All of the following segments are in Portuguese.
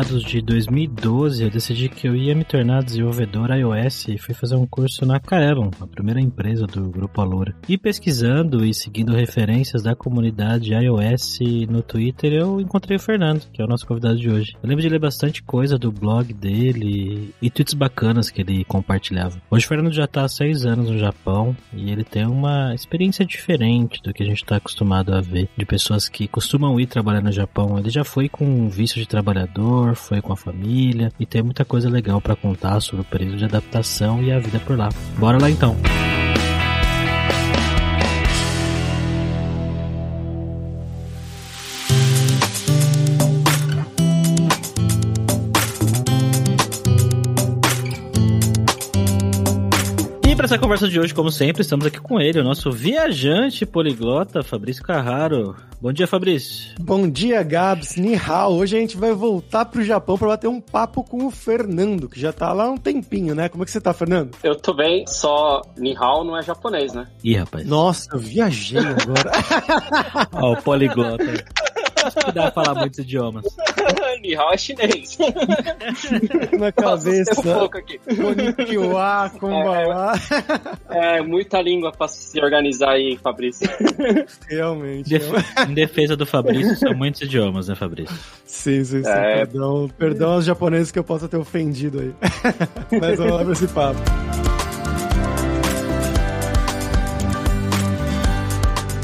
meados de 2012, eu decidi que eu ia me tornar desenvolvedor iOS e fui fazer um curso na Kaelon, a primeira empresa do Grupo Alura. E pesquisando e seguindo referências da comunidade iOS no Twitter, eu encontrei o Fernando, que é o nosso convidado de hoje. Eu lembro de ler bastante coisa do blog dele e tweets bacanas que ele compartilhava. Hoje o Fernando já está há seis anos no Japão e ele tem uma experiência diferente do que a gente está acostumado a ver de pessoas que costumam ir trabalhar no Japão. Ele já foi com visto de trabalhador foi com a família e tem muita coisa legal para contar sobre o período de adaptação e a vida por lá. Bora lá então. Essa conversa de hoje, como sempre, estamos aqui com ele, o nosso viajante poliglota, Fabrício Carraro. Bom dia, Fabrício. Bom dia, Gabs. Nihao. Hoje a gente vai voltar pro Japão para bater um papo com o Fernando, que já tá lá há um tempinho, né? Como é que você tá, Fernando? Eu tô bem, só Nihao não é japonês, né? Ih, rapaz. Nossa, eu viajei agora. Ó, o poliglota. Acho que dá pra falar muitos idiomas. Nihao é chinês. Na cabeça. Konnichiwa, konbanwa. É, é, muita língua pra se organizar aí, Fabrício. Realmente. Def em defesa do Fabrício, são muitos idiomas, né, Fabrício? Sim, sim, sim. É... Perdão, perdão aos japoneses que eu possa ter ofendido aí. Mas vamos lá pra esse papo.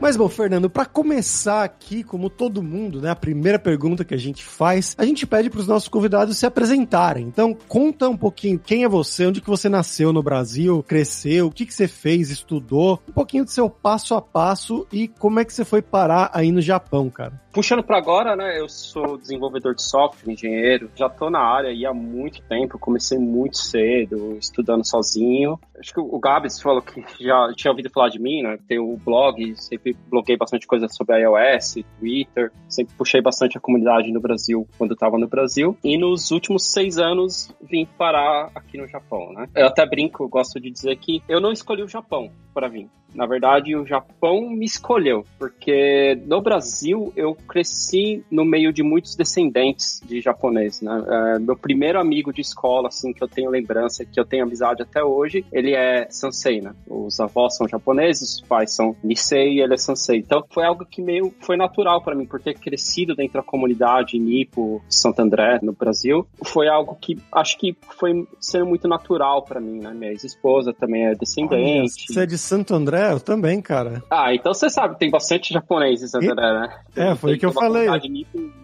Mas bom, Fernando, para começar aqui, como todo mundo, né, a primeira pergunta que a gente faz, a gente pede para os nossos convidados se apresentarem. Então, conta um pouquinho quem é você, onde que você nasceu no Brasil, cresceu, o que que você fez, estudou, um pouquinho do seu passo a passo e como é que você foi parar aí no Japão, cara. Puxando para agora, né, eu sou desenvolvedor de software, engenheiro, já tô na área aí há muito tempo, comecei muito cedo, estudando sozinho. Acho que o Gabs falou que já tinha ouvido falar de mim, né, tem o blog, sempre sempre bloguei bastante coisa sobre iOS, Twitter, sempre puxei bastante a comunidade no Brasil quando estava no Brasil. E nos últimos seis anos vim parar aqui no Japão, né? Eu até brinco, eu gosto de dizer que eu não escolhi o Japão para vir. Na verdade, o Japão me escolheu, porque no Brasil eu cresci no meio de muitos descendentes de japonês, né? É, meu primeiro amigo de escola, assim, que eu tenho lembrança, que eu tenho amizade até hoje, ele é Sansei, né? Os avós são japoneses, os pais são Nisei e ele é Sansei. Então, foi algo que meio foi natural para mim, por ter crescido dentro da comunidade Nipo, Santo André, no Brasil. Foi algo que acho que foi sendo muito natural para mim, né? Minha ex-esposa também é descendente. Olha, você é de Santo André? Eu também, cara. Ah, então você sabe, tem bastante japonês em Santo André, né? É, foi o que eu falei.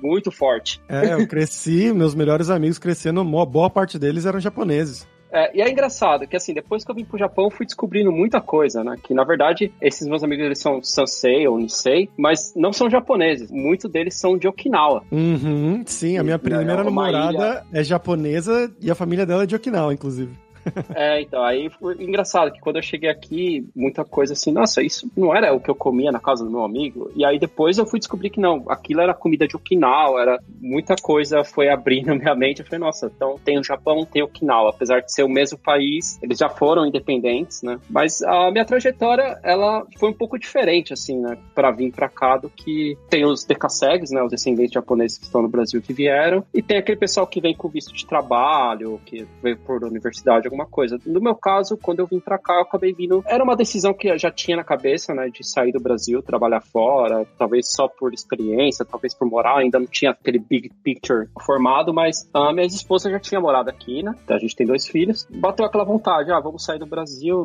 muito forte. É, eu cresci, meus melhores amigos crescendo, boa parte deles eram japoneses. É, e é engraçado que, assim, depois que eu vim pro Japão, eu fui descobrindo muita coisa, né? Que, na verdade, esses meus amigos, eles são Sansei ou Nisei, mas não são japoneses. Muitos deles são de Okinawa. Uhum, sim, a minha primeira é namorada ilha... é japonesa e a família dela é de Okinawa, inclusive. É, então, aí foi engraçado que quando eu cheguei aqui, muita coisa assim, nossa, isso não era o que eu comia na casa do meu amigo. E aí depois eu fui descobrir que não, aquilo era comida de Okinawa, era muita coisa foi abrindo minha mente. Eu falei, nossa, então tem o Japão, tem Okinawa, apesar de ser o mesmo país, eles já foram independentes, né? Mas a minha trajetória, ela foi um pouco diferente, assim, né, para vir para cá do que tem os decassegues, né, os descendentes japoneses que estão no Brasil que vieram, e tem aquele pessoal que vem com visto de trabalho, que veio por universidade, alguma coisa. No meu caso, quando eu vim para cá, eu acabei vindo. Era uma decisão que eu já tinha na cabeça, né, de sair do Brasil, trabalhar fora, talvez só por experiência, talvez por morar. Ainda não tinha aquele big picture formado, mas a minha esposa já tinha morado aqui, né? A gente tem dois filhos. Bateu aquela vontade, ah, vamos sair do Brasil,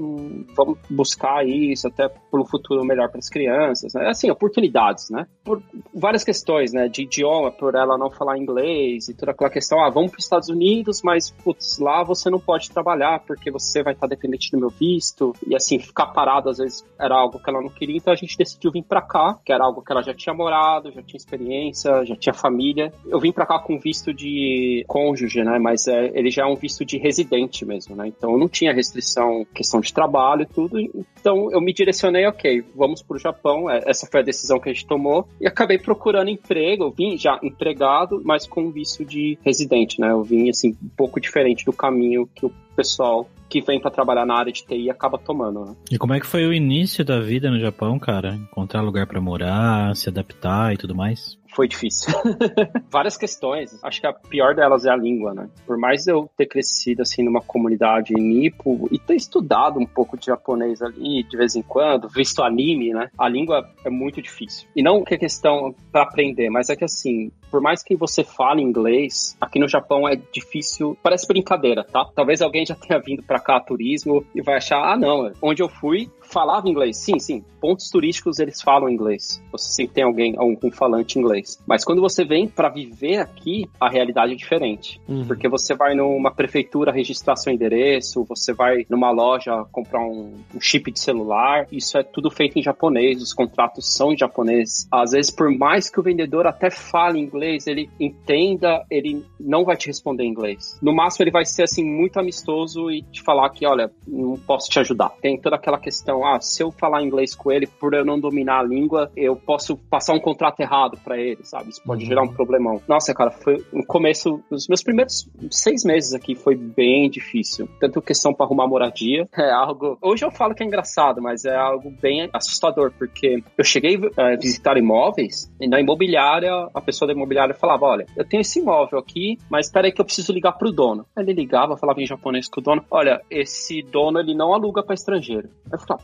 vamos buscar isso até por um futuro melhor para as crianças, né? Assim, oportunidades, né? Por várias questões, né? De idioma, por ela não falar inglês e toda aquela questão, ah, vamos para os Estados Unidos, mas putz, lá você não pode trabalhar porque você vai estar dependente do meu visto e assim ficar parado às vezes era algo que ela não queria, então a gente decidiu vir para cá, que era algo que ela já tinha morado, já tinha experiência, já tinha família. Eu vim para cá com visto de cônjuge, né? Mas é, ele já é um visto de residente mesmo, né? Então eu não tinha restrição, questão de trabalho e tudo. Então eu me direcionei, ok, vamos para o Japão. É, essa foi a decisão que a gente tomou e acabei procurando emprego. Eu vim já empregado, mas com visto de residente, né? Eu vim assim um pouco diferente do caminho que o pessoal que vem para trabalhar na área de TI acaba tomando. Né? E como é que foi o início da vida no Japão, cara? Encontrar lugar para morar, se adaptar e tudo mais? Foi difícil. Várias questões. Acho que a pior delas é a língua, né? Por mais eu ter crescido assim numa comunidade nipo e ter estudado um pouco de japonês ali de vez em quando, visto anime, né? A língua é muito difícil. E não que é questão para aprender, mas é que assim, por mais que você fale inglês, aqui no Japão é difícil, parece brincadeira, tá? Talvez alguém já tenha vindo para cá a turismo e vai achar, ah, não, onde eu fui falava inglês. Sim, sim. Pontos turísticos eles falam inglês. Você sempre tem alguém, algum falante inglês. Mas quando você vem para viver aqui, a realidade é diferente. Uhum. Porque você vai numa prefeitura registrar seu endereço, você vai numa loja comprar um, um, chip de celular. Isso é tudo feito em japonês, os contratos são em japonês. Às vezes, por mais que o vendedor até fale inglês, ele entenda, ele não vai te responder em inglês. No máximo, ele vai ser assim muito amistoso e te falar que, olha, não posso te ajudar. Tem toda aquela questão ah, se eu falar inglês com ele, por eu não dominar a língua, eu posso passar um contrato errado para ele, sabe? Isso pode uhum. gerar um problemão. Nossa, cara, foi no começo, os meus primeiros seis meses aqui foi bem difícil. Tanto questão para arrumar moradia, é algo. Hoje eu falo que é engraçado, mas é algo bem assustador, porque eu cheguei a visitar imóveis e na imobiliária, a pessoa da imobiliária falava: Olha, eu tenho esse imóvel aqui, mas espera aí que eu preciso ligar pro dono. Aí ele ligava, falava em japonês com o dono: Olha, esse dono ele não aluga para estrangeiro. Aí eu falava,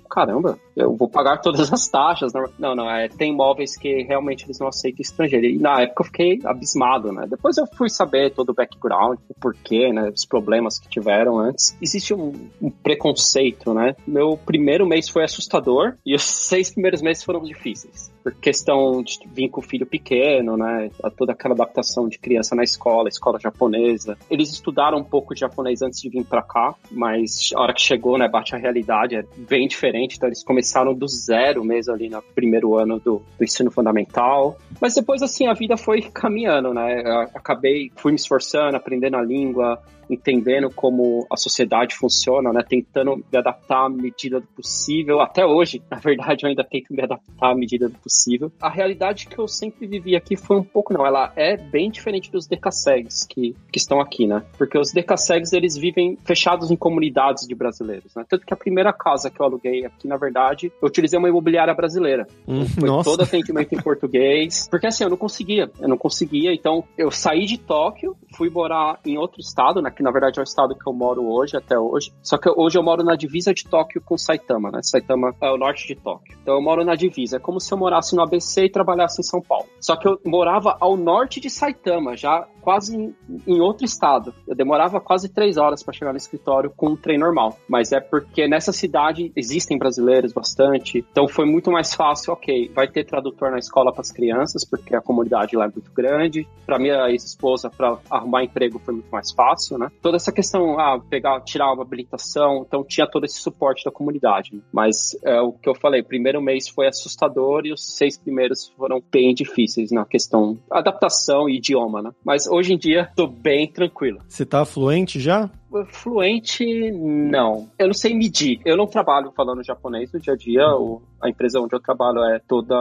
caramba, eu vou pagar todas as taxas. Não, não, é, tem imóveis que realmente eles não aceitam estrangeiro. E na época eu fiquei abismado, né? Depois eu fui saber todo o background, o porquê, né? Os problemas que tiveram antes. Existe um, um preconceito, né? Meu primeiro mês foi assustador e os seis primeiros meses foram difíceis por questão de vir com o filho pequeno, né? Toda aquela adaptação de criança na escola, escola japonesa. Eles estudaram um pouco de japonês antes de vir para cá, mas a hora que chegou, né, bate a realidade, é bem diferente. Então eles começaram do zero mesmo ali no primeiro ano do, do ensino fundamental. Mas depois, assim, a vida foi caminhando, né? Eu acabei, fui me esforçando, aprendendo a língua, entendendo como a sociedade funciona, né? Tentando me adaptar à medida do possível. Até hoje, na verdade, eu ainda tento me adaptar à medida do possível. A realidade que eu sempre vivi aqui foi um pouco, não, ela é bem diferente dos decassegues que, que estão aqui, né? Porque os decassegues, eles vivem fechados em comunidades de brasileiros, né? Tanto que a primeira casa que eu aluguei aqui, na verdade, eu utilizei uma imobiliária brasileira. Hum, foi nossa. todo atendimento em português. Porque assim, eu não conseguia. Eu não conseguia. Então, eu saí de Tóquio, fui morar em outro estado, né? Que na verdade é o estado que eu moro hoje, até hoje. Só que hoje eu moro na divisa de Tóquio com Saitama, né? Saitama é o norte de Tóquio. Então eu moro na divisa. É como se eu morasse no ABC e trabalhasse em São Paulo. Só que eu morava ao norte de Saitama, já quase em, outro estado. Eu demorava quase três horas para chegar no escritório com um trem normal. Mas é porque nessa cidade existem brasileiros bastante. Então foi muito mais fácil, ok, vai ter tradutor na escola para as crianças, porque a comunidade lá é muito grande. Para minha ex-esposa, para arrumar emprego foi muito mais fácil, né? Toda essa questão, ah, pegar, tirar uma habilitação, então tinha todo esse suporte da comunidade. Né? Mas é o que eu falei, primeiro mês foi assustador e os seis primeiros foram bem difíceis na questão adaptação e idioma, né? Mas hoje em dia tô bem tranquilo. Você tá fluente já? Fluente, não. Eu não sei medir. Eu não trabalho falando japonês no dia a dia. Uhum. A empresa onde eu trabalho é toda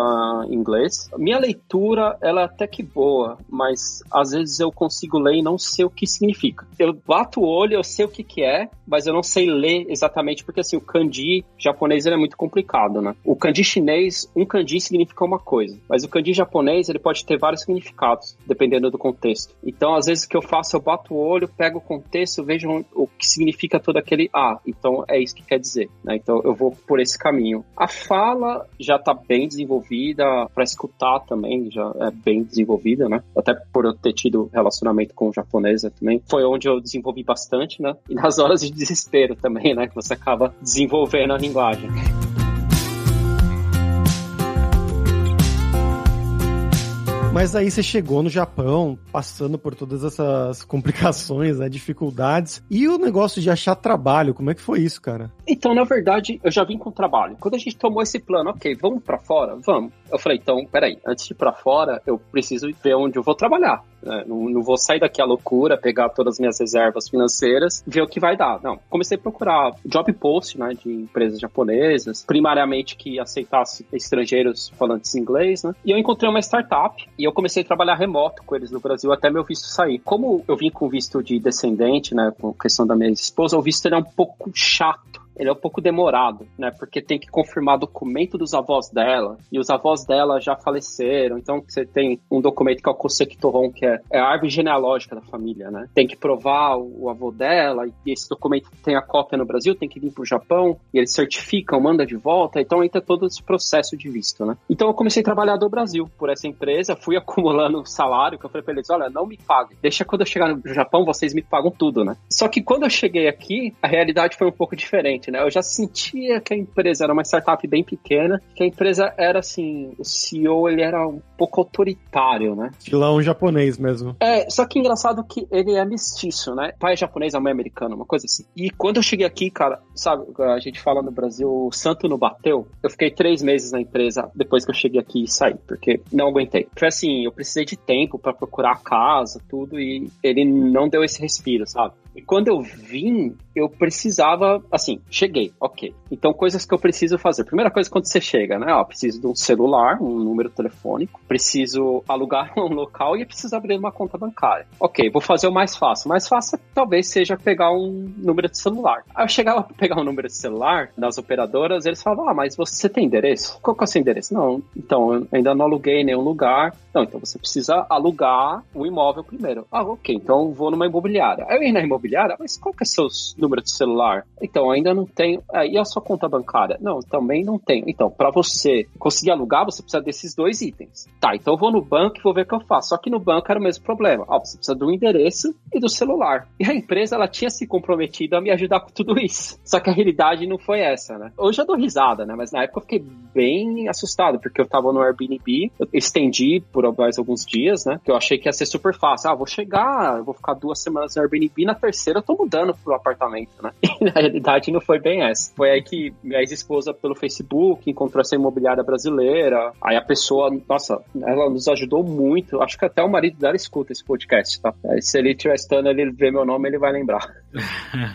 em inglês. Minha leitura, ela é até que boa, mas às vezes eu consigo ler e não sei o que significa. Eu bato o olho, eu sei o que que é, mas eu não sei ler exatamente, porque assim, o kanji japonês ele é muito complicado, né? O kanji chinês, um kanji significa uma coisa, mas o kanji japonês, ele pode ter vários significados, dependendo do contexto. Então, às vezes o que eu faço, eu bato o olho, pego o contexto, vejo o que significa todo aquele ah, então é isso que quer dizer, né? Então eu vou por esse caminho. A fala já está bem desenvolvida, para escutar também já é bem desenvolvida, né? Até por eu ter tido relacionamento com japonesa também. Foi onde eu desenvolvi bastante, né? E nas horas de desespero também, né? Que você acaba desenvolvendo a linguagem. Mas aí você chegou no Japão, passando por todas essas complicações, né, dificuldades. E o negócio de achar trabalho, como é que foi isso, cara? Então, na verdade, eu já vim com trabalho. Quando a gente tomou esse plano, ok, vamos para fora? Vamos. Eu falei, então, peraí, antes de ir pra fora, eu preciso ver onde eu vou trabalhar. É, não, não, vou sair daqui à loucura, pegar todas as minhas reservas financeiras, ver o que vai dar. Não, comecei a procurar job post, né, de empresas japonesas, primariamente que aceitasse estrangeiros falantes inglês, né? E eu encontrei uma startup e eu comecei a trabalhar remoto com eles no Brasil até meu visto sair. Como eu vim com visto de descendente, né, com questão da minha esposa, o visto era um pouco chato ele é um pouco demorado, né? Porque tem que confirmar documento dos avós dela, e os avós dela já faleceram, então você tem um documento que é o Kosekitoron, que é, é, a árvore genealógica da família, né? Tem que provar o, o, avô dela, e esse documento tem a cópia no Brasil, tem que vir pro Japão, e eles certificam, manda de volta, então entra todo esse processo de visto, né? Então eu comecei a trabalhar do Brasil por essa empresa, fui acumulando salário, que eu falei pra eles, olha, não me paguem, deixa quando eu chegar no Japão, vocês me pagam tudo, né? Só que quando eu cheguei aqui, a realidade foi um pouco diferente, né? Eu já sentia que a empresa era uma startup bem pequena, que a empresa era assim, o CEO ele era um pouco autoritário, né? um japonês mesmo. É, só que engraçado que ele é mestiço, né? Pai é japonês, a mãe é americana, uma coisa assim. E quando eu cheguei aqui, cara, sabe, a gente fala no Brasil, o santo não bateu. Eu fiquei três meses na empresa depois que eu cheguei aqui e saí, porque não aguentei. Foi assim, eu precisei de tempo para procurar a casa, tudo, e ele não deu esse respiro, sabe? E quando eu vim, eu precisava, assim, cheguei, ok. Então, coisas que eu preciso fazer. Primeira coisa, quando você chega, né? Ó, preciso de um celular, um número telefônico, preciso alugar um local e preciso abrir uma conta bancária. Ok, vou fazer o mais fácil. O mais fácil talvez seja pegar um número de celular. Aí eu chegava para pegar um número de celular das operadoras, eles falavam, ah, mas você tem endereço? Qual que é o seu endereço? Não, então, eu ainda não aluguei nenhum lugar. Não, então você precisa alugar o imóvel primeiro. Ah, ok, então vou numa imobiliária. Aí eu ia na imobiliária imobiliária, mas qual que é seu número de celular? Então, ainda não tenho. Ah, e a sua conta bancária? Não, também não tenho. Então, para você conseguir alugar, você precisa desses dois itens. Tá, então eu vou no banco e vou ver o que eu faço. Só que no banco era o mesmo problema. Ó, você precisa do endereço e do celular. E a empresa, ela tinha se comprometido a me ajudar com tudo isso. Só que a realidade não foi essa, né? Hoje eu dou risada, né? Mas na época eu fiquei bem assustado, porque eu tava no Airbnb, eu estendi por mais alguns dias, né? Que eu achei que ia ser super fácil. Ah, vou chegar, vou ficar duas semanas no Airbnb, na terceira eu tô mudando pro apartamento, né? E na realidade não foi bem essa. Foi aí que minha ex-esposa, pelo Facebook, encontrou essa imobiliária brasileira. Aí a pessoa, nossa, ela nos ajudou muito. Acho que até o marido dela escuta esse podcast, tá? Se ele estiver estando, ele vê meu nome, ele vai lembrar.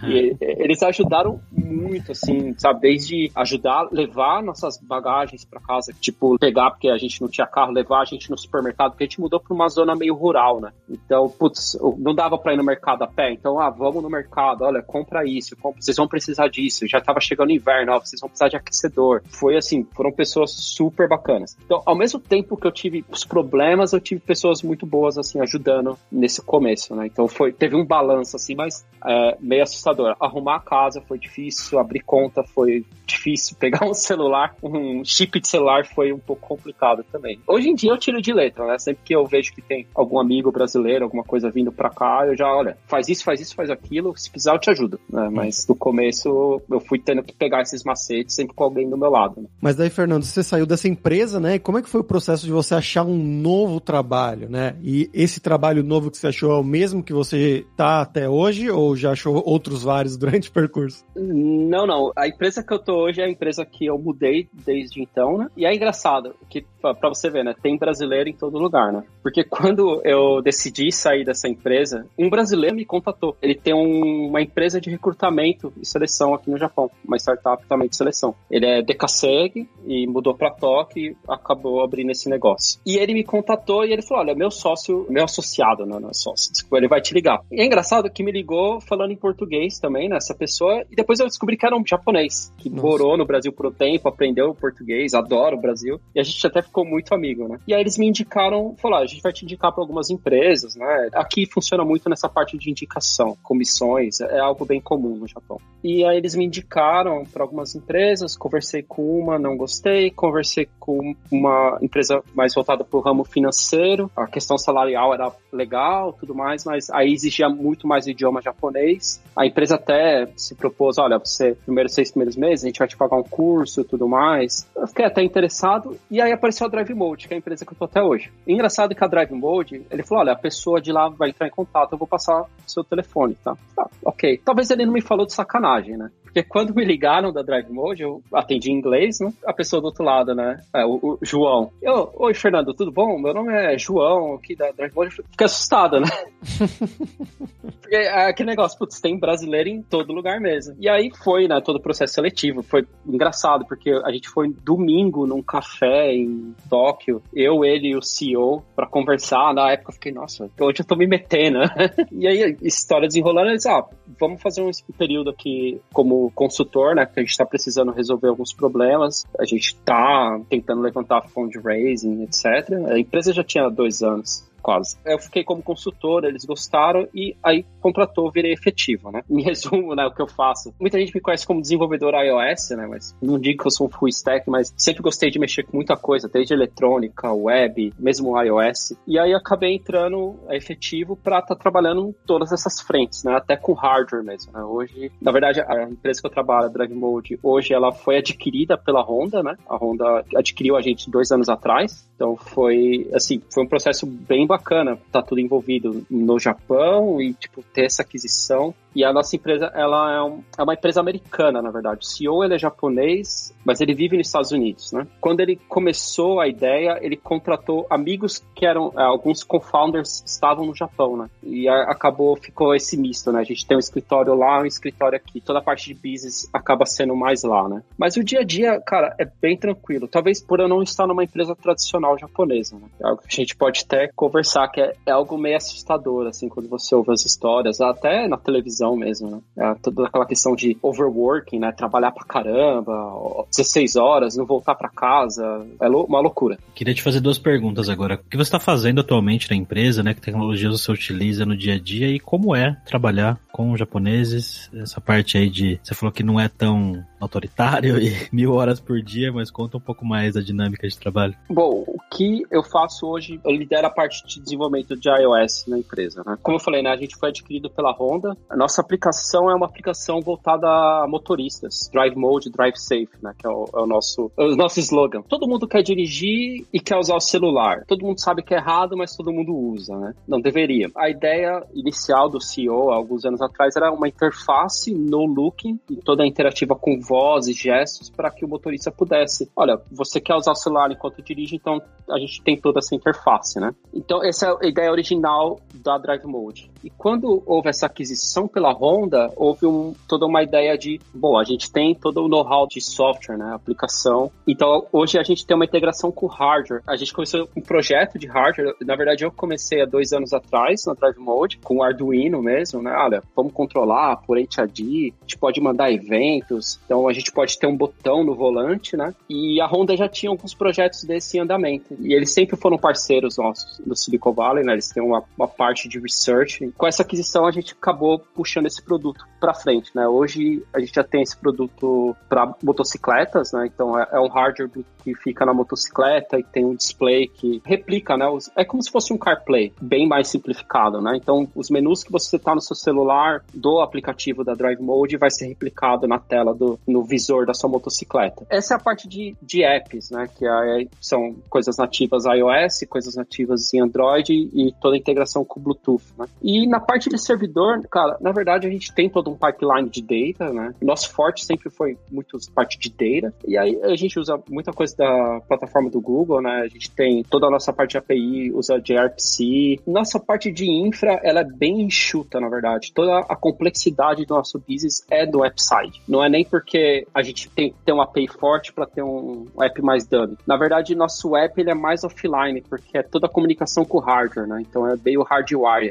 E eles ajudaram muito, assim, sabe? Desde ajudar levar nossas bagagens para casa, tipo, pegar, porque a gente não tinha carro, levar a gente no supermercado, porque a gente mudou pra uma zona meio rural, né? Então, putz, não dava pra ir no mercado a pé, então, ah, vamos no mercado, olha, compra isso, compra, vocês vão precisar disso, já tava chegando inverno, ó, vocês vão precisar de aquecedor. Foi assim, foram pessoas super bacanas. Então, ao mesmo tempo que eu tive os problemas, eu tive pessoas muito boas, assim, ajudando nesse começo, né? Então, foi, teve um balanço, assim, mas é, meio assustador. Arrumar a casa foi difícil, abrir conta foi difícil, pegar um celular, um chip de celular foi um pouco complicado também. Hoje em dia eu tiro de letra, né? Sempre que eu vejo que tem algum amigo brasileiro, alguma coisa vindo pra cá, eu já, olha, faz isso, faz isso, faz aquilo, se precisar eu te ajudo, né? Mas no começo eu fui tendo que pegar esses macetes sempre com alguém do meu lado. Né? Mas daí, Fernando, você saiu dessa empresa, né? Como é que foi o processo de você achar um novo trabalho, né? E esse trabalho novo que você achou é o mesmo que você tá até hoje ou já achou outros vários durante o percurso? Não, não. A empresa que eu tô hoje é a empresa que eu mudei desde então, né? E é engraçado que para você ver, né? Tem brasileiro em todo lugar, né? Porque quando eu decidi sair dessa empresa, um brasileiro me contatou. Ele tem um, uma empresa de recrutamento e seleção aqui no Japão, uma startup também de seleção. Ele é Decaseg e mudou para Tóquio e acabou abrindo esse negócio. E ele me contatou e ele falou: Olha, meu sócio, meu associado, não, não é sócio, desculpa, ele vai te ligar. E é engraçado que me ligou falando falando em português também, né? Essa pessoa. E depois eu descobri que era um japonês, que Nossa. morou no Brasil por um tempo, aprendeu português, adora o Brasil. E a gente até ficou muito amigo, né? E aí eles me indicaram, falaram, ah, a gente vai te indicar para algumas empresas, né? Aqui funciona muito nessa parte de indicação, comissões, é algo bem comum no Japão. E aí eles me indicaram para algumas empresas, conversei com uma, não gostei, conversei com uma empresa mais voltada para o ramo financeiro, a questão salarial era legal, tudo mais, mas aí exigia muito mais idioma japonês. A empresa até se propôs, olha, você, primeiros seis primeiros meses, a gente vai te pagar um curso e tudo mais. Eu fiquei até interessado, e aí apareceu a Drive Mode, que é a empresa que eu tô até hoje. engraçado que a Drive Mode, ele falou, olha, a pessoa de lá vai entrar em contato, eu vou passar o seu telefone, tá? tá ok. Talvez ele não me falou de sacanagem, né? Porque quando me ligaram da Drive Mode, eu atendi em inglês, né? A pessoa do outro lado, né? É, o, o, João. Eu, Oi, Fernando, tudo bom? Meu nome é João, aqui da Drive Mode. Fiquei assustada, né? Porque é aquele negócio, putz, tem brasileiro em todo lugar mesmo. E aí foi, né, todo o processo seletivo. Foi engraçado, porque a gente foi domingo num café em Tóquio, eu, ele e o CEO, para conversar. Na época eu fiquei, nossa, hoje eu tô me metendo, né? E aí, história desenrolando, eles, ah, vamos fazer um período aqui como consultor, né? Porque a gente está precisando resolver alguns problemas. A gente está tentando levantar fundraising, etc. A empresa já tinha dois anos quase. Eu fiquei como consultor, eles gostaram e aí contratou, virei efetivo, né? Em resumo, né, o que eu faço. Muita gente me conhece como desenvolvedor iOS, né, mas não digo que eu sou um full stack, mas sempre gostei de mexer com muita coisa, desde eletrônica, web, mesmo iOS. E aí acabei entrando é, efetivo para estar tá trabalhando em todas essas frentes, né, até com hardware mesmo, né? Hoje, na verdade, a empresa que eu trabalho, a Drive Mode, hoje ela foi adquirida pela Honda, né? A Honda adquiriu a gente dois anos atrás. Então foi, assim, foi um processo bem bacana estar tá tudo envolvido no Japão e, tipo, ter essa aquisição. E a nossa empresa, ela é, um, é uma empresa americana, na verdade. O CEO, ele é japonês, mas ele vive nos Estados Unidos, né? Quando ele começou a ideia, ele contratou amigos que eram, é, alguns co-founders estavam no Japão, né? E a, acabou, ficou esse misto, né? A gente tem um escritório lá, um escritório aqui. Toda a parte de business acaba sendo mais lá, né? Mas o dia a dia, cara, é bem tranquilo. Talvez por eu não estar numa empresa tradicional japonesa, né? É algo que a gente pode até conversar, que é, é algo meio assustador, assim, quando você ouve as histórias, até na televisão mesmo, né? É toda aquela questão de overworking, né? Trabalhar pra caramba, 16 horas, não voltar pra casa, é uma loucura. Queria te fazer duas perguntas agora. O que você está fazendo atualmente na empresa, né? Que tecnologias você utiliza no dia a dia e como é trabalhar com japoneses? Essa parte aí de... Você falou que não é tão autoritário e mil horas por dia, mas conta um pouco mais da dinâmica de trabalho. Bom, o que eu faço hoje, eu lidero a parte de desenvolvimento de iOS na empresa, né? Como eu falei, né? A gente foi adquirido pela Honda. A nossa aplicação é uma aplicação voltada a motoristas, Drive Mode, Drive Safe, né? Que é o, é o nosso, é o nosso slogan. Todo mundo quer dirigir e quer usar o celular. Todo mundo sabe que é errado, mas todo mundo usa, né? Não deveria. A ideia inicial do CEO, alguns anos atrás, era uma interface no looking, toda interativa com voz e gestos, para que o motorista pudesse, olha, você quer usar o celular enquanto dirige, então a gente tem toda essa interface, né? Então essa é a ideia original da Drive Mode. E quando houve essa aquisição pela Honda, houve um, toda uma ideia de, bom, a gente tem todo o know-how de software, né, aplicação. Então, hoje a gente tem uma integração com hardware. A gente começou um projeto de hardware. Na verdade, eu comecei há dois anos atrás na Drive Mode, com o Arduino mesmo, né? Olha, vamos controlar por HID, a gente pode mandar eventos, então a gente pode ter um botão no volante, né? E a Honda já tinha alguns projetos desse em andamento. E eles sempre foram parceiros nossos do Silicon Valley, né? Eles têm uma, uma parte de research. Com essa aquisição, a gente acabou puxando esse produto para frente, né? Hoje a gente já tem esse produto para motocicletas, né? Então é, é, um hardware que fica na motocicleta e tem um display que replica, né? Os, é como se fosse um CarPlay, bem mais simplificado, né? Então os menus que você tá no seu celular do aplicativo da Drive Mode vai ser replicado na tela do no visor da sua motocicleta. Essa é a parte de, de apps, né? Que é, são coisas nativas iOS, coisas nativas em Android e toda a integração com Bluetooth, né? E na parte de servidor, cara, na verdade a gente tem todo um pipeline de data, né? Nosso forte sempre foi muito parte de data. E aí a gente usa muita coisa da plataforma do Google, né? A gente tem toda a nossa parte de API, usa gRPC. Nossa parte de infra, ela é bem enxuta, na verdade. Toda a complexidade do nosso business é do website. Não é nem porque a gente tem que ter uma API forte para ter um app mais dummy. Na verdade, nosso app ele é mais offline, porque é toda a comunicação com o hardware, né? Então é meio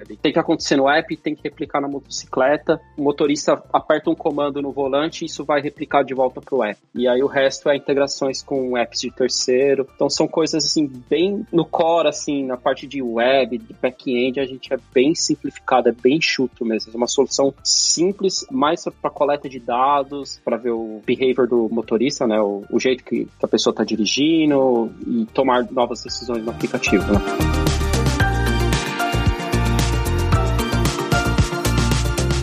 ali. Tem que acontecer no app tem que replicar na motocicleta. O motorista aperta um comando no volante e isso vai replicar de volta pro app. E aí o resto é integrações com apps de terceiro. Então são coisas assim bem no core assim, na parte de web, de back-end, a gente é bem simplificado, é bem chuto mesmo. É uma solução simples, mais para coleta de dados, para ver o behavior do motorista, né, o, o jeito que, que a pessoa está dirigindo e tomar novas decisões no aplicativo. Né?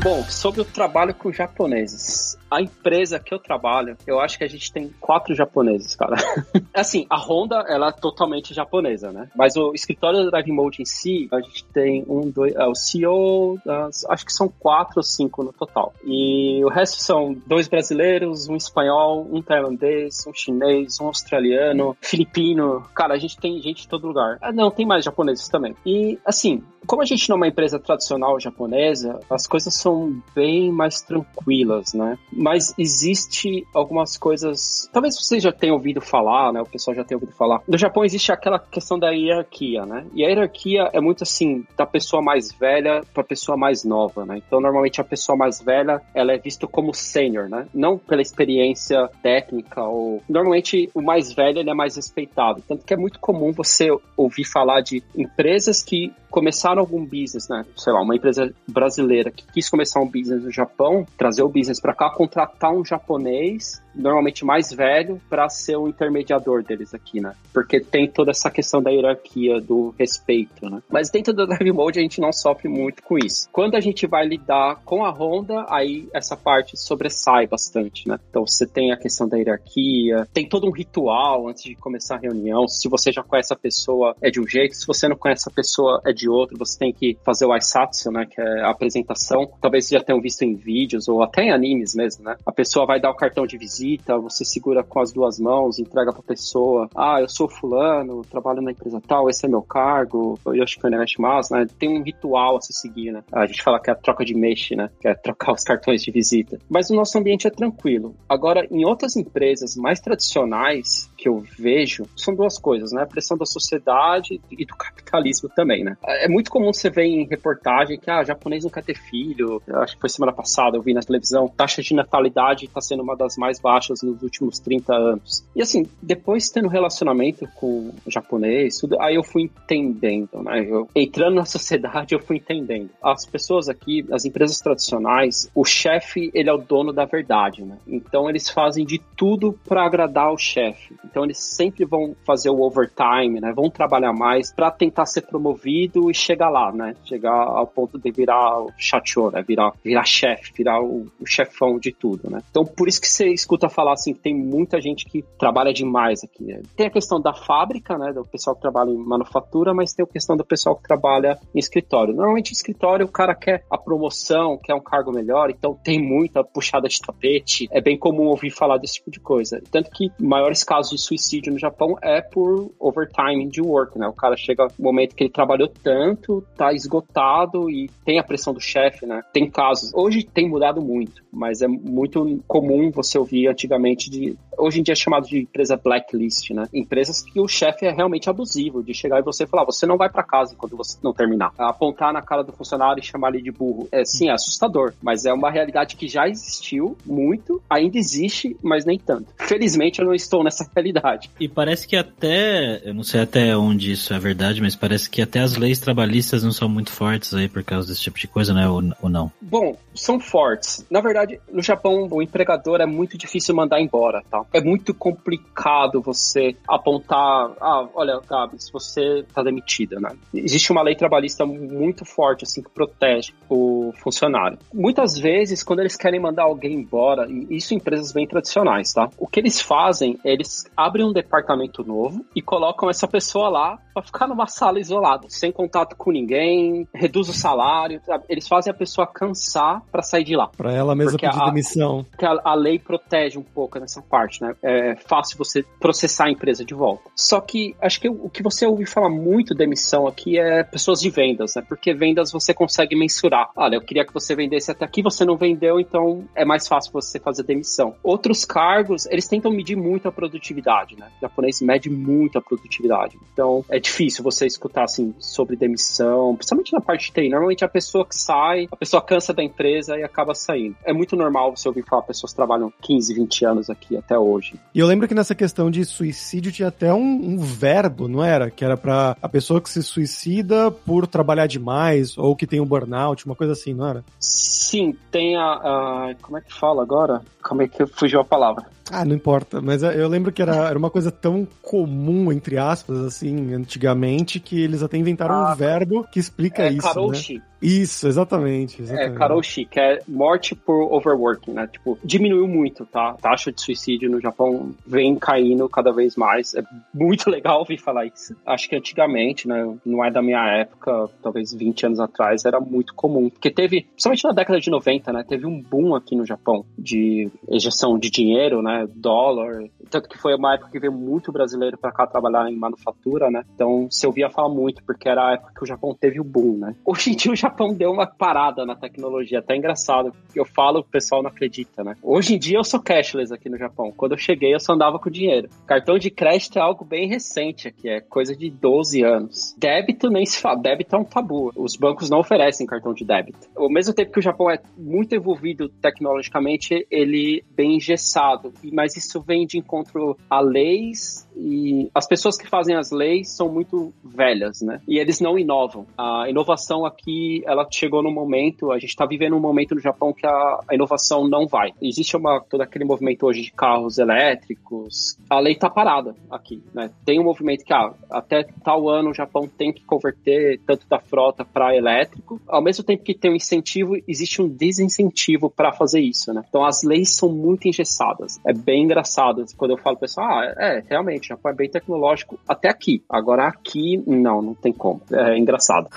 Bom, sobre o trabalho com japoneses a empresa que eu trabalho, eu acho que a gente tem quatro japoneses, cara. assim, a Honda, ela é totalmente japonesa, né? Mas o escritório da Drive Mode em si, a gente tem um, dois, é, o CEO, das, acho que são quatro ou cinco no total. E o resto são dois brasileiros, um espanhol, um tailandês, um chinês, um australiano, filipino. Cara, a gente tem gente de todo lugar. Ah, não, tem mais japoneses também. E, assim, como a gente não é uma empresa tradicional japonesa, as coisas são bem mais tranquilas, né? Mas existe algumas coisas. Talvez você já tenha ouvido falar, né? O pessoal já tenha ouvido falar. No Japão existe aquela questão da hierarquia, né? E a hierarquia é muito assim, da pessoa mais velha para a pessoa mais nova, né? Então, normalmente a pessoa mais velha, ela é vista como sênior, né? Não pela experiência técnica ou normalmente o mais velho ele é mais respeitado. Tanto que é muito comum você ouvir falar de empresas que começaram algum business, né? Sei lá, uma empresa brasileira que quis começar um business no Japão, trazer o business para cá, contratar um japonês normalmente mais velho, para ser o intermediador deles aqui, né? Porque tem toda essa questão da hierarquia, do respeito, né? Mas dentro do Live Mode a gente não sofre muito com isso. Quando a gente vai lidar com a Honda, aí essa parte sobressai bastante, né? Então você tem a questão da hierarquia, tem todo um ritual antes de começar a reunião. Se você já conhece a pessoa, é de um jeito, se você não conhece a pessoa, é de outro. Você tem que fazer o Aisatsu, né? Que é a apresentação. Talvez vocês já tenham visto em vídeos ou até em animes mesmo, né? A pessoa vai dar o cartão de visita visita, você segura com as duas mãos, entrega pra pessoa. Ah, eu sou fulano, trabalho na empresa tal, esse é meu cargo, Yoshikane Gashimasu, né? Tem um ritual a se seguir, né? A gente fala que é a troca de mexe, né? Que é trocar os cartões de visita. Mas o nosso ambiente é tranquilo. Agora, em outras empresas mais tradicionais, que eu vejo são duas coisas, né? A pressão da sociedade e do capitalismo também, né? É muito comum você ver em reportagem que, ah, japonês quer ter filho. Acho que foi semana passada, eu vi na televisão, taxa de natalidade está sendo uma das mais baixas nos últimos 30 anos. E assim, depois tendo relacionamento com o japonês, tudo, aí eu fui entendendo, né? Eu, entrando na sociedade, eu fui entendendo. As pessoas aqui, as empresas tradicionais, o chefe, ele é o dono da verdade, né? Então eles fazem de tudo para agradar o chefe. Então eles sempre vão fazer o overtime, né? Vão trabalhar mais para tentar ser promovido e chegar lá, né? Chegar ao ponto de virar o chateau, né? Virar, virar chefe, virar o, o, chefão de tudo, né? Então por isso que você escuta falar assim tem muita gente que trabalha demais aqui. Né? Tem a questão da fábrica, né? Do pessoal que trabalha em manufatura, mas tem a questão do pessoal que trabalha em escritório. Normalmente em escritório o cara quer a promoção, quer um cargo melhor, então tem muita puxada de tapete. É bem comum ouvir falar desse tipo de coisa. Tanto que maiores casos de suicídio no Japão é por overtime de work, né? O cara chega no momento que ele trabalhou tanto, tá esgotado e tem a pressão do chefe, né? Tem casos. Hoje tem mudado muito, mas é muito comum você ouvir antigamente de. Hoje em dia é chamado de empresa blacklist, né? Empresas que o chefe é realmente abusivo, de chegar e você falar, você não vai para casa quando você não terminar. Apontar na cara do funcionário e chamar ele de burro. É sim, é assustador, mas é uma realidade que já existiu muito, ainda existe, mas nem tanto. Felizmente eu não estou nessa realidade realidade. E parece que até, eu não sei até onde isso é verdade, mas parece que até as leis trabalhistas não são muito fortes aí por causa desse tipo de coisa, né? Ou, ou não? Bom, são fortes. Na verdade, no Japão, o empregador é muito difícil mandar embora, tá? É muito complicado você apontar, ah, olha, Gabi, se você tá demitida, né? Existe uma lei trabalhista muito forte, assim, que protege o funcionário. Muitas vezes, quando eles querem mandar alguém embora, e isso em empresas bem tradicionais, tá? O que eles fazem, eles abrem um departamento novo e colocam essa pessoa lá para ficar numa sala isolada, sem contato com ninguém, reduz o salário, sabe? eles fazem a pessoa cansar para sair de lá. Para ela mesma pedir a, demissão. Que a, a, lei protege um pouco nessa parte. Parte, né? É fácil você processar a empresa de volta. Só que acho que o que você ouve falar muito demissão aqui é pessoas de vendas, né? Porque vendas você consegue mensurar. Olha, eu queria que você vendesse até aqui, você não vendeu, então é mais fácil você fazer demissão. Outros cargos, eles tentam medir muito a produtividade, né? O japonês mede muito a produtividade. Então é difícil você escutar assim sobre demissão, principalmente na parte de TI. Normalmente a pessoa que sai, a pessoa cansa da empresa e acaba saindo. É muito normal você ouvir falar pessoas trabalham 15, 20 anos aqui até hoje. E eu lembro que nessa questão de suicídio tinha até um, um verbo, não era? Que era para a pessoa que se suicida por trabalhar demais ou que tem um burnout, uma coisa assim, não era? Sim, tem a, a como é que fala agora? Como é que fugiu a palavra? Ah, não importa, mas eu lembro que era, era uma coisa tão comum, entre aspas, assim, antigamente, que eles até inventaram ah, um verbo que explica é, isso. Karoshi. Né? Isso, exatamente, exatamente. É, Karoshi, que é morte por overworking, né? Tipo, diminuiu muito, tá? A taxa de suicídio no Japão vem caindo cada vez mais. É muito legal ouvir falar isso. Acho que antigamente, né? Não é da minha época, talvez 20 anos atrás, era muito comum. Porque teve, principalmente na década de 90, né? Teve um boom aqui no Japão de ejeção de dinheiro, né? Dólar. Tanto que foi uma época que veio muito brasileiro para cá trabalhar em manufatura, né? Então se ouvia falar muito, porque era a época que o Japão teve o boom, né? Hoje em dia o Japão deu uma parada na tecnologia, até engraçado. Eu falo, o pessoal não acredita, né? Hoje em dia eu sou cashless aqui no Japão. Quando eu cheguei, eu só andava com dinheiro. Cartão de crédito é algo bem recente aqui, é coisa de 12 anos. Débito nem se fala, débito é um tabu. Os bancos não oferecem cartão de débito. Ao mesmo tempo que o Japão é muito evolvido tecnologicamente, ele é bem engessado. Mas isso vem de encontro a leis e as pessoas que fazem as leis são muito velhas, né? E eles não inovam. A inovação aqui, ela chegou num momento, a gente está vivendo um momento no Japão que a, a, inovação não vai. Existe uma, todo aquele movimento hoje de carros elétricos, a lei está parada aqui, né? Tem um movimento que, ah, até tal ano o Japão tem que converter tanto da frota para elétrico, ao mesmo tempo que tem um incentivo, existe um desincentivo para fazer isso, né? Então as leis são muito engessadas. É bem engraçado quando quando eu falo pro pessoal, ah, é, realmente, o Japão é bem tecnológico até aqui. Agora aqui, não, não tem como. É engraçado.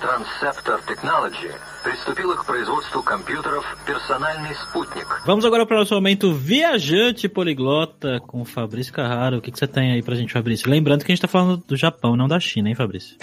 Transceptor Technology. Vamos agora para o nosso momento viajante poliglota com Fabrício Carraro. O que, que você tem aí pra gente, Fabrício? Lembrando que a gente está falando do Japão, não da China, hein, Fabrício?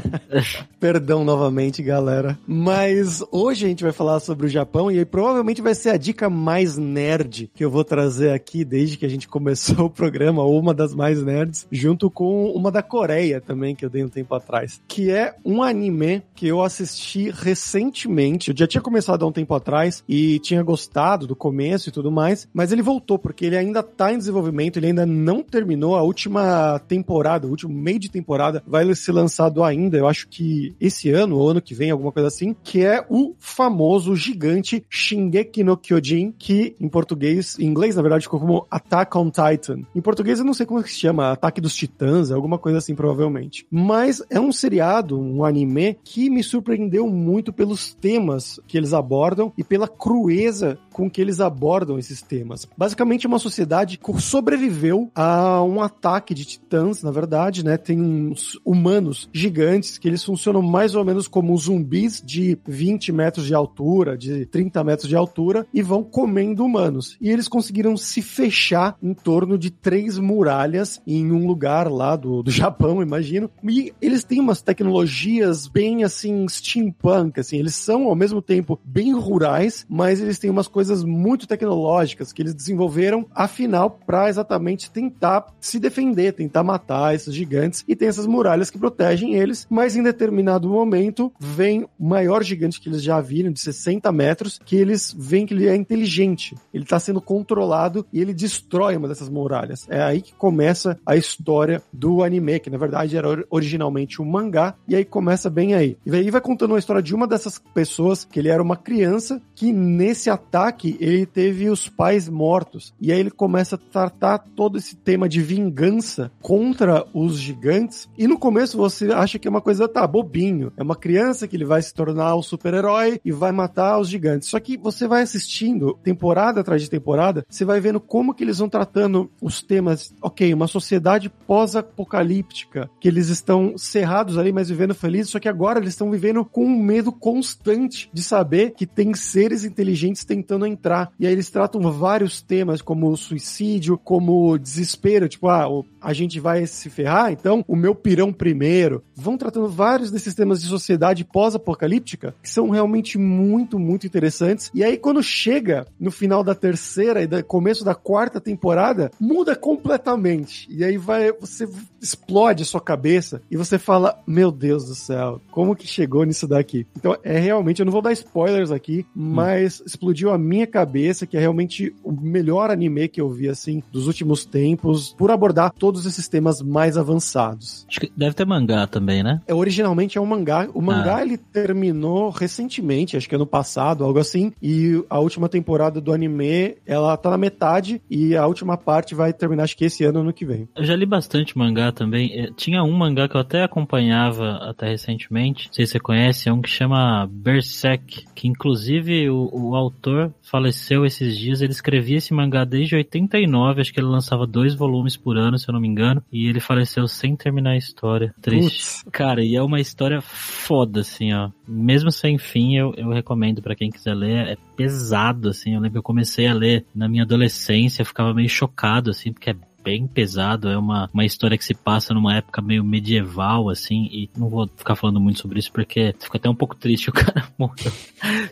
Perdão novamente, galera. Mas hoje a gente vai falar sobre o Japão e provavelmente vai ser a dica mais nerd que eu vou trazer aqui desde que a gente começou o programa, ou uma das mais nerds, junto com uma da Coreia também, que eu dei um tempo atrás, que é um anime que eu assisti recentemente. Eu já tinha começado há um tempo atrás e tinha gostado do começo e tudo mais, mas ele voltou porque ele ainda tá em desenvolvimento, ele ainda não terminou a última temporada, o último meio de temporada vai ser lançado ainda, eu acho que esse ano ou ano que vem, alguma coisa assim, que é o famoso gigante Shingeki no Kyojin, que em português, em inglês na verdade como Attack on Titan. Em português eu não sei como se chama, Ataque dos Titãs, alguma coisa assim provavelmente. Mas é um seriado, um anime que me surpreendeu muito pelos temas que eles abordam e pela crueza com que eles abordam esses temas. Basicamente, uma sociedade que sobreviveu a um ataque de titãs, na verdade, né? Tem uns humanos gigantes que eles funcionam mais ou menos como zumbis de 20 metros de altura, de 30 metros de altura e vão comendo humanos. E eles conseguiram se fechar em torno de três muralhas em um lugar lá do, do Japão, imagino. E eles têm umas tecnologias bem assim, steampunk, assim. Eles são ao mesmo tempo bem rurais, mas eles têm umas coisas muito tecnológicas que eles desenvolveram, afinal, para exatamente tentar se defender, tentar matar esses gigantes. E tem essas muralhas que protegem eles, mas em determinado momento vem o maior gigante que eles já viram, de 60 metros, que eles veem que ele é inteligente. Ele está sendo controlado e ele destrói uma dessas muralhas. É aí que começa a história do anime, que na verdade era originalmente um mangá, e aí começa bem aí. E aí vai contando a história de uma dessas pessoas, que ele era uma criança, que nesse ataque ele teve os pais mortos. E aí ele começa a tratar todo esse tema de vingança contra os gigantes. E no começo você acha que é uma coisa, tá, bobinho. É uma criança que ele vai se tornar o um super-herói e vai matar os gigantes. Só que você vai assistindo temporada atrás de temporada, você vai vendo como que eles vão tratando os temas, ok, uma sociedade pós-apocalíptica, que eles estão cerrados ali, mas vivendo felizes, só que agora eles estão vivendo com um medo constante de saber que tem seres inteligentes tentando entrar. E aí eles tratam vários temas, como suicídio, como desespero, tipo, ah, a gente vai se ferrar, então o meu pirão primeiro. Vão tratando vários desses temas de sociedade pós-apocalíptica que são realmente muito, muito interessantes. E aí, quando chega no final da terceira e do começo da quarta temporada, muda completamente. E aí vai, você explode a sua cabeça e você fala: Meu Deus do céu, como que chegou nisso daqui? Então, é realmente, eu não vou dar spoilers aqui, mas explodiu a minha cabeça, que é realmente o melhor anime que eu vi, assim, dos últimos tempos, por abordar todos esses temas mais avançados. Acho que deve ter mangá também, né? É, originalmente é um mangá. O mangá, ah. ele terminou recentemente, acho que ano passado, algo assim, e a última temporada do anime, ela tá na metade e a última parte vai terminar, acho que esse ano, ano que vem. Eu já li bastante mangá também. É, tinha um mangá que eu até acompanhava até recentemente, não sei se você conhece, é um que chama Berserk, que inclusive o, o autor faleceu esses dias. Ele escrevia esse mangá desde 89, acho que ele lançava dois volumes por ano, se eu não me engano, e ele faleceu sem terminar a história. Triste. Cara, e é uma história foda, assim, ó. Mesmo sem fim, eu, eu recomendo para quem quiser ler. É pesado, assim. Eu lembro que eu comecei a ler na minha adolescência, ficava meio chocado, assim, porque é bem pesado. É uma, uma história que se passa numa época meio medieval, assim, e não vou ficar falando muito sobre isso porque fica até um pouco triste o cara morreu.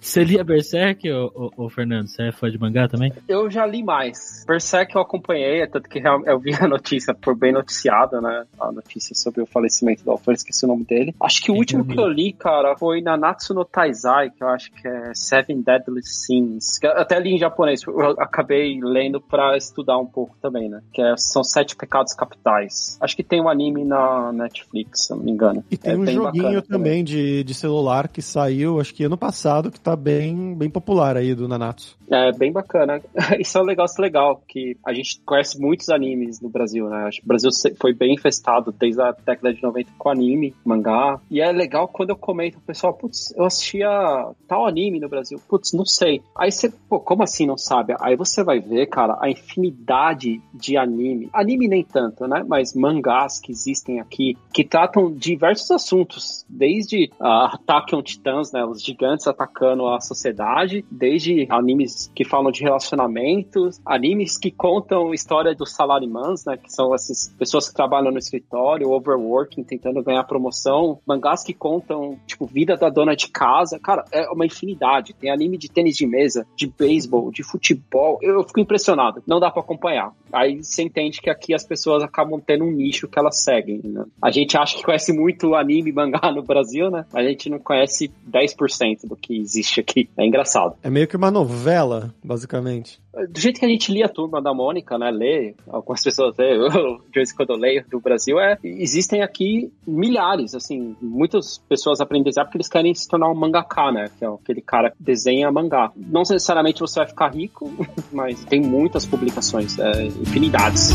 Você lia Berserk, ô, ô, ô, Fernando? Você é fã de mangá também? Eu já li mais. Berserk eu acompanhei, é tanto que eu vi a notícia, por bem noticiada, né? A notícia sobre o falecimento do autor, esqueci o nome dele. Acho que o último que eu li, cara, foi Nanatsu no Taizai, que eu acho que é Seven Deadly Sins. Até li em japonês, eu acabei lendo pra estudar um pouco também, né? Que é são Sete Pecados Capitais. Acho que tem um anime na Netflix, se não me engano. E tem é um joguinho também de, de celular que saiu, acho que ano passado, que tá bem, bem popular aí do Nanatsu. É, bem bacana. Isso é um negócio legal, que a gente conhece muitos animes no Brasil, né? Acho que o Brasil foi bem infestado desde a década de 90 com anime, mangá. E é legal quando eu comento, o pessoal, putz, eu assistia tal anime no Brasil. Putz, não sei. Aí você, pô, como assim não sabe? Aí você vai ver, cara, a infinidade de anime anime. Anime nem tanto, né? Mas mangás que existem aqui, que tratam diversos assuntos, desde uh, Attack on Titans, né? Os gigantes atacando a sociedade, desde animes que falam de relacionamentos, animes que contam história dos salarimans, né? Que são essas pessoas que trabalham no escritório, overworking, tentando ganhar promoção, mangás que contam, tipo, vida da dona de casa. Cara, é uma infinidade. Tem anime de tênis de mesa, de beisebol, de futebol. Eu fico impressionado. Não dá para acompanhar. Aí você entende que aqui as pessoas acabam tendo um nicho que elas seguem. Né? A gente acha que conhece muito anime e mangá no Brasil, né? A gente não conhece 10% do que existe aqui. É engraçado. É meio que uma novela, basicamente do jeito que a gente lia a turma da Mônica, né? Lê, algumas pessoas lê, eu, de vez em quando eu leio do Brasil, é, existem aqui milhares, assim, muitas pessoas aprendem desenhar porque eles querem se tornar um mangaka, né? Que é aquele cara que desenha mangá. Não necessariamente você vai ficar rico, mas tem muitas publicações, é, infinidades.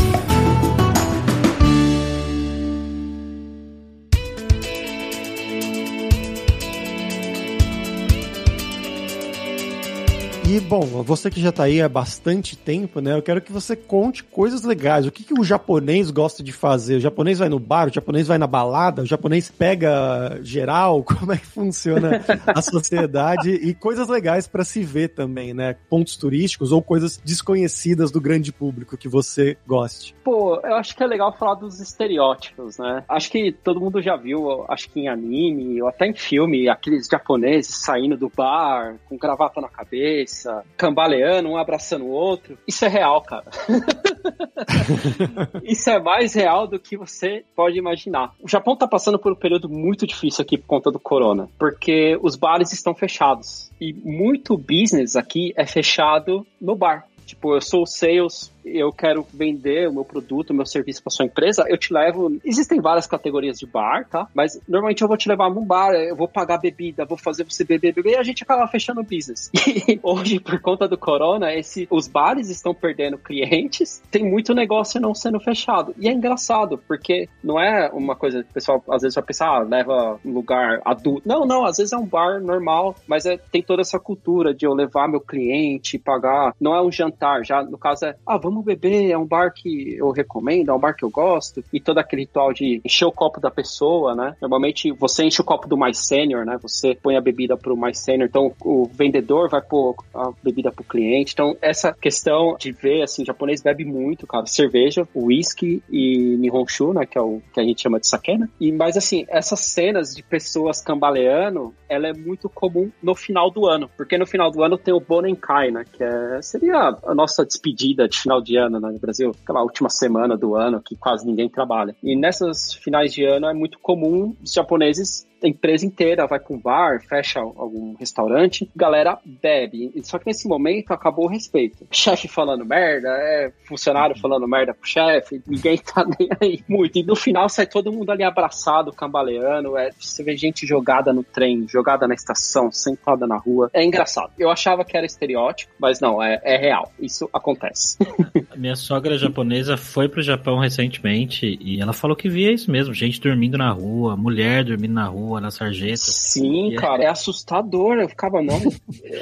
E, bom, você que já tá aí há bastante tempo, né? Eu quero que você conte coisas legais. O que, que o japonês gosta de fazer? O japonês vai no bar, o japonês vai na balada, o japonês pega geral? Como é que funciona a sociedade? e coisas legais para se ver também, né? Pontos turísticos ou coisas desconhecidas do grande público que você goste. Pô, eu acho que é legal falar dos estereótipos, né? Acho que todo mundo já viu, acho que em anime ou até em filme, aqueles japoneses saindo do bar com gravata na cabeça cambaleando, um abraçando o outro. Isso é real, cara. Isso é mais real do que você pode imaginar. O Japão tá passando por um período muito difícil aqui por conta do corona, porque os bares estão fechados. E muito business aqui é fechado no bar. Tipo, eu sou sales, eu quero vender o meu produto, o meu serviço para sua empresa, eu te levo. Existem várias categorias de bar, tá? Mas normalmente eu vou te levar num bar, eu vou pagar bebida, vou fazer você beber, beber, e a gente acaba fechando o business. E hoje, por conta do corona, esse, os bares estão perdendo clientes, tem muito negócio não sendo fechado. E é engraçado, porque não é uma coisa que o pessoal às vezes vai pensar, ah, leva um lugar adulto. Não, não, às vezes é um bar normal, mas é, tem toda essa cultura de eu levar meu cliente, pagar. Não é um jantar, já no caso é, ah, vamos vamos beber, é um bar que eu recomendo, é um bar que eu gosto, e todo aquele ritual de encher o copo da pessoa, né? Normalmente você enche o copo do mais sênior, né? Você põe a bebida pro mais sênior, então o vendedor vai pôr a bebida pro cliente. Então, essa questão de ver, assim, o japonês bebe muito, cara, cerveja, whisky e nihonshu, né? Que é o que a gente chama de sake, né? E, mas, assim, essas cenas de pessoas cambaleando, ela é muito comum no final do ano, porque no final do ano tem o Bonenkai, né? Que é, seria a nossa despedida de final de ano né, no Brasil, aquela última semana do ano que quase ninguém trabalha. E nessas finais de ano é muito comum os japoneses a empresa inteira vai para um bar, fecha algum restaurante, galera bebe. Só que nesse momento acabou o respeito. Chefe falando merda, é funcionário falando merda pro chefe, ninguém tá nem aí muito. E no final sai todo mundo ali abraçado, cambaleando, é, você vê gente jogada no trem, jogada na estação, sentada na rua. É engraçado. Eu achava que era estereótipo, mas não, é, é real. Isso acontece. Minha sogra japonesa foi pro Japão recentemente e ela falou que via isso mesmo, gente dormindo na rua, mulher dormindo na rua, rua, na sarjeta. Sim, cara, é... é assustador. Eu ficava, não.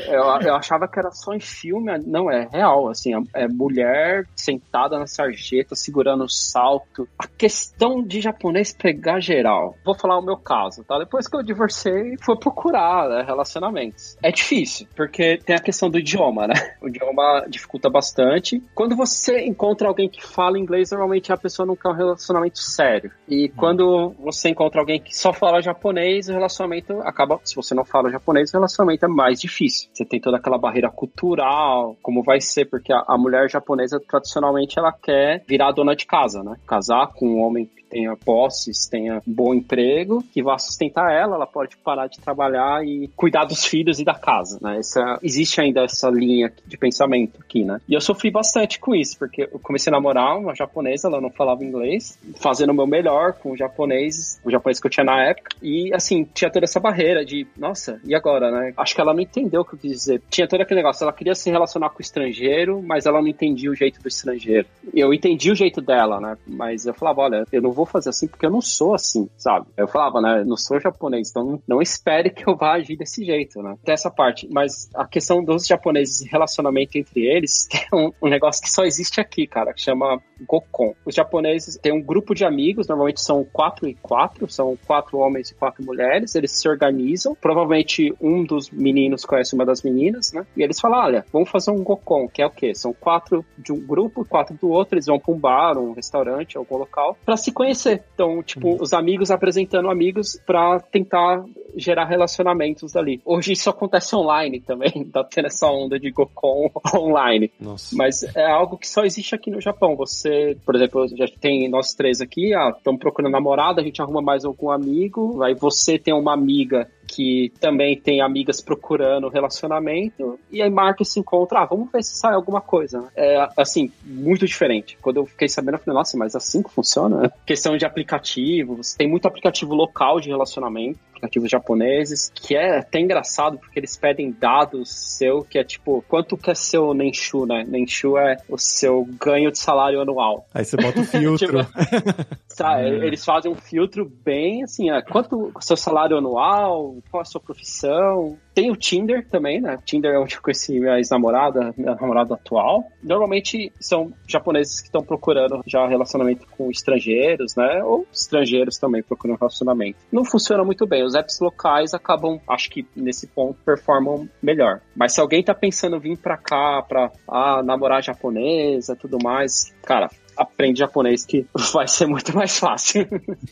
eu, eu achava que era só em filme. Não, é real. Assim, é mulher sentada na sarjeta, segurando o salto. A questão de japonês pegar geral. Vou falar o meu caso, tá? Depois que eu divorciei, fui procurar né, relacionamentos. É difícil, porque tem a questão do idioma, né? O idioma dificulta bastante. Quando você encontra alguém que fala inglês, normalmente a pessoa não quer um relacionamento sério. E hum. quando você encontra alguém que só fala japonês, japonês, o relacionamento acaba, se você não fala japonês, o relacionamento é mais difícil. Você tem toda aquela barreira cultural, como vai ser, porque a, a mulher japonesa tradicionalmente ela quer virar dona de casa, né? Casar com um homem tenha posses, tenha um bom emprego, que vá sustentar ela, ela pode parar de trabalhar e cuidar dos filhos e da casa, né? Essa, existe ainda essa linha de pensamento aqui, né? E eu sofri bastante com isso, porque eu comecei a namorar uma japonesa, ela não falava inglês, fazendo o meu melhor com o japonês, o japonês que eu tinha na época, e assim, tinha toda essa barreira de, nossa, e agora, né? Acho que ela não entendeu o que eu quis dizer. Tinha todo aquele negócio, ela queria se relacionar com o estrangeiro, mas ela não entendia o jeito do estrangeiro. Eu entendi o jeito dela, né? Mas eu falava, olha, eu não vou fazer assim porque eu não sou assim, sabe? Eu falava, né? Não sou japonês, então não espere que eu vá agir desse jeito, né? Tem essa parte. Mas a questão dos japoneses e relacionamento entre eles é um, um, negócio que só existe aqui, cara, que chama Gokon. Os japoneses têm um grupo de amigos, normalmente são quatro e quatro, são quatro homens e quatro mulheres, eles se organizam. Provavelmente um dos meninos conhece uma das meninas, né? E eles falam: olha, vamos fazer um Gokon, que é o quê? São quatro de um grupo, quatro do outro, eles vão pra um bar, um restaurante, algum local, para se conhecer. Então, tipo, uhum. os amigos apresentando amigos para tentar gerar relacionamentos ali. Hoje isso acontece online também, tá tendo essa onda de Gokon online. Nossa. Mas é algo que só existe aqui no Japão. Você, por exemplo, já tem nós três aqui, ah, estamos procurando namorada, a gente arruma mais algum amigo, aí você tem uma amiga que também tem amigas procurando relacionamento, e aí marca esse encontro, ah, vamos ver se sai alguma coisa. É, assim, muito diferente. Quando eu fiquei sabendo, eu falei, nossa, mas assim que funciona? Questão de aplicativos, tem muito aplicativo local de relacionamento, aplicativos japoneses, que é até engraçado, porque eles pedem dados seu, que é tipo, quanto que é seu Nenshu, né? Nenshu é o seu ganho de salário anual. Aí você bota o filtro. tipo, eles fazem um filtro bem assim, é, quanto o seu salário anual, qual a sua profissão, tem o Tinder também, né? Tinder é onde eu conheci minha ex-namorada, minha namorada atual. Normalmente são japoneses que estão procurando já relacionamento com estrangeiros, né? Ou estrangeiros também procurando relacionamento. Não funciona muito bem. Os apps locais acabam, acho que nesse ponto, performam melhor. Mas se alguém tá pensando vir pra cá pra ah, namorar japonesa e tudo mais, cara, aprende japonês que vai ser muito mais fácil.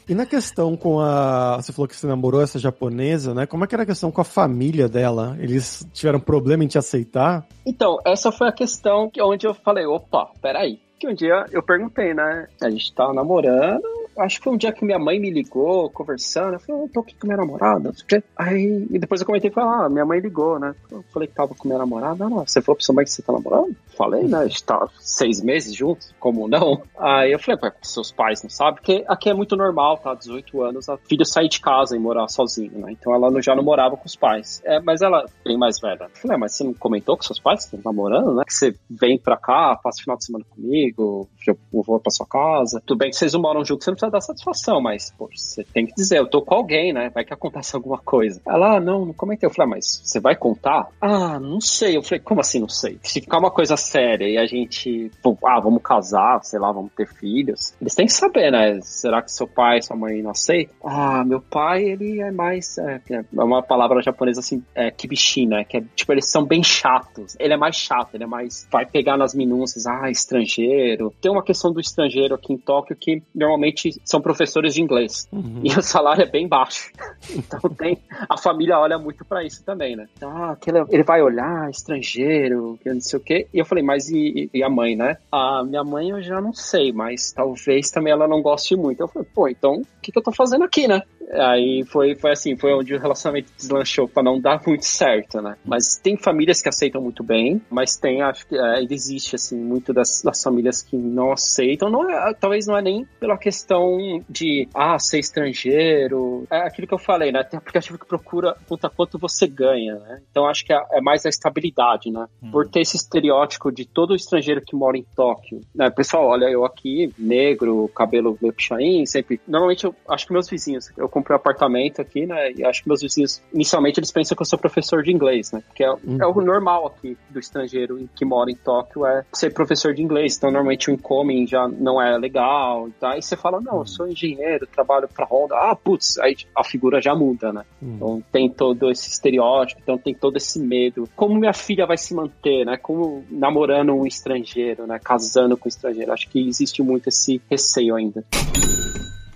E na questão com a. Você falou que você namorou essa japonesa, né? Como é que era a questão com a família dela? Eles tiveram problema em te aceitar? Então, essa foi a questão onde eu falei: opa, peraí. Que um dia eu perguntei, né? A gente tá namorando, acho que foi um dia que minha mãe me ligou, conversando. Eu falei, eu tô aqui com minha namorada. Aí, e depois eu comentei, falei, ah, minha mãe ligou, né? Eu falei que tava com minha namorada. Ela, você falou pra sua mãe que você tá namorando? Falei, né? A gente tá seis meses juntos, como não? Aí eu falei, seus pais não sabem, porque aqui é muito normal, tá? 18 anos, a filha sair de casa e morar sozinha, né? Então ela já não morava com os pais. É, mas ela, bem mais velha. Eu falei, ah, mas você não comentou com seus pais que estão namorando, né? Que você vem pra cá, passa o final de semana comigo, eu vou pra sua casa. Tudo bem que vocês não moram juntos, você não precisa dar satisfação, mas, pô, você tem que dizer, eu tô com alguém, né? Vai que acontece alguma coisa. Ela, ah, não, não comentei. Eu falei, ah, mas você vai contar? Ah, não sei. Eu falei, como assim não sei? Se ficar uma coisa séria e a gente, ah, vamos casar, sei lá, vamos ter filhos, eles têm que saber, né? Será que seu pai, sua mãe não aceitam? Ah, meu pai, ele é mais, é, é uma palavra japonesa assim, é kibishi, né? Que é, tipo, eles são bem chatos. Ele é mais chato, ele é mais, vai pegar nas minúcias, ah, estrangeiro. Tem uma questão do estrangeiro aqui em Tóquio que normalmente são professores de inglês. Uhum. E o salário é bem baixo. Então tem, a família olha muito para isso também, né? Ah, ele vai olhar, estrangeiro, que não sei o quê. E eu falei, mas e, e, a mãe, né? A minha mãe eu já não sei, mas talvez também ela não goste muito. Eu falei, pô, então o que, que eu tô fazendo aqui, né? Aí foi, foi assim, foi onde o relacionamento deslanchou para não dar muito certo, né? Mas tem famílias que aceitam muito bem, mas tem, acho que é, existe, assim, muito das, das famílias que não aceitam. Não é, talvez não é nem pela questão de, ah, ser estrangeiro. É aquilo que eu falei, né? Tem aplicativo que procura puta, quanto você ganha, né? Então acho que é, é mais a estabilidade, né? Hum. Por ter esse estereótipo de todo estrangeiro que mora em Tóquio. Né? Pessoal, olha, eu aqui, negro, cabelo meio pichain, sempre. Normalmente eu acho que meus vizinhos, eu comprei um apartamento aqui, né? E acho que meus vizinhos, inicialmente, eles pensam que eu sou professor de inglês, né? Porque é, uhum. é o normal aqui do estrangeiro que mora em Tóquio é ser professor de inglês. Então, normalmente o incoming já não é legal tá? E você fala, não, eu sou engenheiro, trabalho pra Honda. Ah, putz, aí a figura já muda, né? Uhum. Então tem todo esse estereótipo, então tem todo esse medo. Como minha filha vai se manter, né? Como namorando um estrangeiro, né? Casando com um estrangeiro. Acho que existe muito esse receio ainda.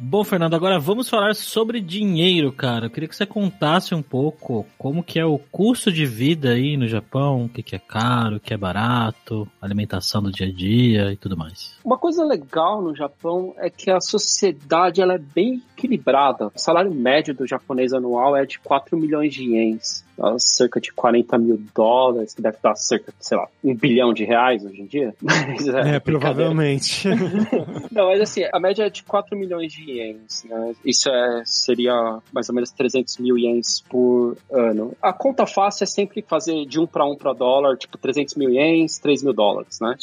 Bom, Fernando, agora vamos falar sobre dinheiro, cara. Eu queria que você contasse um pouco como que é o custo de vida aí no Japão, o que, que é caro, o que é barato, alimentação do dia a dia e tudo mais. Uma coisa legal no Japão é que a sociedade ela é bem equilibrada. O salário médio do japonês anual é de 4 milhões de ienes cerca de 40 mil dólares, que deve dar cerca, sei lá, um bilhão de reais hoje em dia. Mas, é, é provavelmente. Não, mas assim, a média é de 4 milhões de ienes, né? Isso é, seria mais ou menos 300 mil ienes por ano. A conta fácil é sempre fazer de um para um para dólar, tipo 300 mil ienes, 3 mil dólares, né?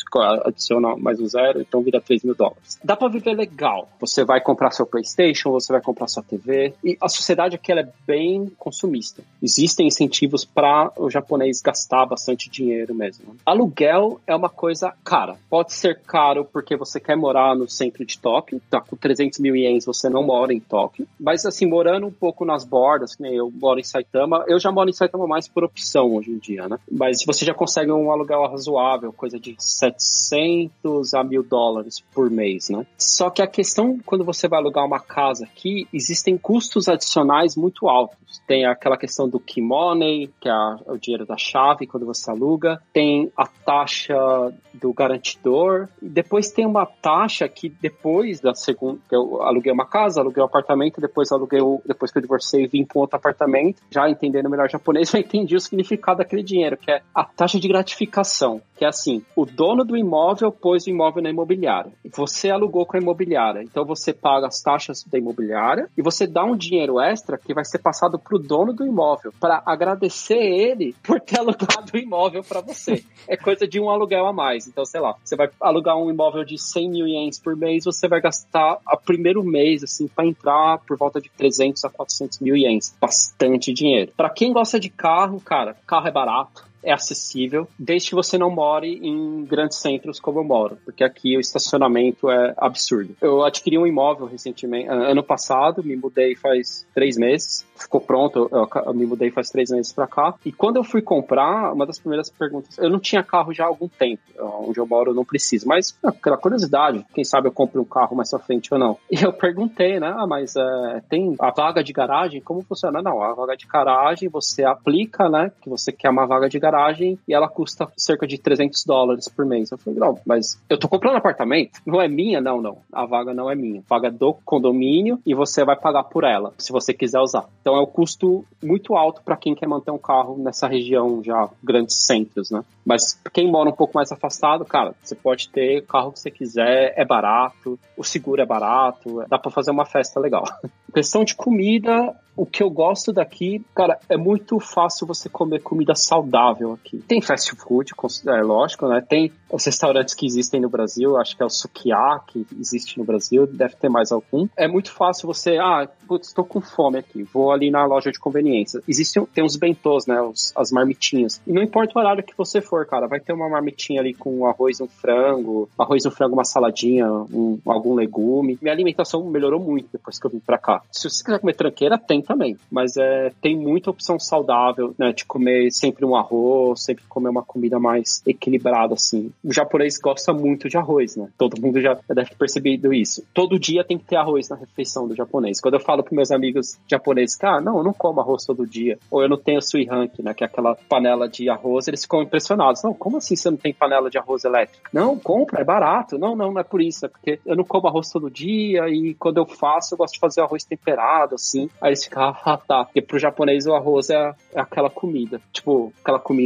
Adiciona mais um zero, então vira 3 mil dólares. Dá para viver legal. Você vai comprar seu PlayStation, você vai comprar sua TV. E a sociedade aqui é bem consumista. Existem incentivos para o japonês gastar bastante dinheiro mesmo. Aluguel é uma coisa cara. Pode ser caro porque você quer morar no centro de Tóquio, tá com 300 mil ienes, você não mora em Tóquio. Mas assim, morando um pouco nas bordas, que nem eu moro em Saitama, eu já moro em Saitama mais por opção hoje em dia, né? Mas você já consegue um aluguel razoável, coisa de 700 a mil dólares por mês, né? Só que a questão, quando você vai alugar uma casa aqui, existem custos adicionais muito altos. Tem aquela questão do kimono, money, que é o dinheiro da chave quando você aluga, tem a taxa do garantidor, e depois tem uma taxa que depois da segunda, que eu aluguei uma casa, aluguei um apartamento, depois aluguei, depois que eu divorciei e vim para um outro apartamento, já entendendo melhor japonês, eu entendi o significado daquele dinheiro, que é a taxa de gratificação, que é assim, o dono do imóvel pôs o imóvel na imobiliária, você alugou com a imobiliária, então você paga as taxas da imobiliária e você dá um dinheiro extra que vai ser passado para o dono do imóvel, para agradecer ele por ter alugado o imóvel para você. É coisa de um aluguel a mais. Então, sei lá, você vai alugar um imóvel de 100 mil ienes por mês, você vai gastar a primeiro mês, assim, para entrar por volta de 300 a 400 mil ienes. Bastante dinheiro. Para quem gosta de carro, cara, carro é barato é acessível, desde que você não more em grandes centros como eu moro, porque aqui o estacionamento é absurdo. Eu adquiri um imóvel recentemente, ano passado, me mudei faz três meses, ficou pronto, eu, me mudei faz três meses para cá, e quando eu fui comprar, uma das primeiras perguntas, eu não tinha carro já há algum tempo, onde eu moro eu não preciso, mas aquela curiosidade, quem sabe eu compre um carro mais pra frente ou não. E eu perguntei, né, ah, mas é, tem a vaga de garagem, como funciona? Não, a vaga de garagem você aplica, né, que você quer uma vaga de garagem, garagem e ela custa cerca de 300 dólares por mês. Eu falei, não, mas eu tô comprando apartamento, não é minha? Não, não. A vaga não é minha. Vaga do condomínio e você vai pagar por ela, se você quiser usar. Então é um custo muito alto para quem quer manter um carro nessa região já, grandes centros, né? Mas quem mora um pouco mais afastado, cara, você pode ter o carro que você quiser, é barato, o seguro é barato, dá para fazer uma festa legal. questão de comida, O que eu gosto daqui, cara, é muito fácil você comer comida saudável aqui. Tem fast food, é lógico, né? Tem os restaurantes que existem no Brasil, acho que é o Sukiá, que existe no Brasil, deve ter mais algum. É muito fácil você, ah, putz, com fome aqui, vou ali na loja de conveniência. Existem, tem uns bentôs, né? Os, as marmitinhas. E não importa o horário que você for, cara, vai ter uma marmitinha ali com arroz um frango, arroz um frango, uma saladinha, um, algum legume. Minha alimentação melhorou muito depois que eu vim pra cá. Se você quiser comer tranqueira, tem também. Mas é, tem muita opção saudável, né? De comer sempre um arroz, sempre comer uma comida mais equilibrada, assim. O japonês gosta muito de arroz, né? Todo mundo já deve ter percebido isso. Todo dia tem que ter arroz na refeição do japonês. Quando eu falo pros meus amigos japoneses, cara, ah, não, eu não como arroz todo dia. Ou eu não tenho suihanki, né? Que é aquela panela de arroz, eles ficam impressionados. Não, como assim você não tem panela de arroz elétrica? Não, compra, é barato. Não, não, não é por isso. É porque eu não como arroz todo dia e quando eu faço, eu gosto de fazer arroz temperado, assim. Aí eles ficam, ah, tá. Porque pro japonês o arroz é, é aquela comida. Tipo, aquela comida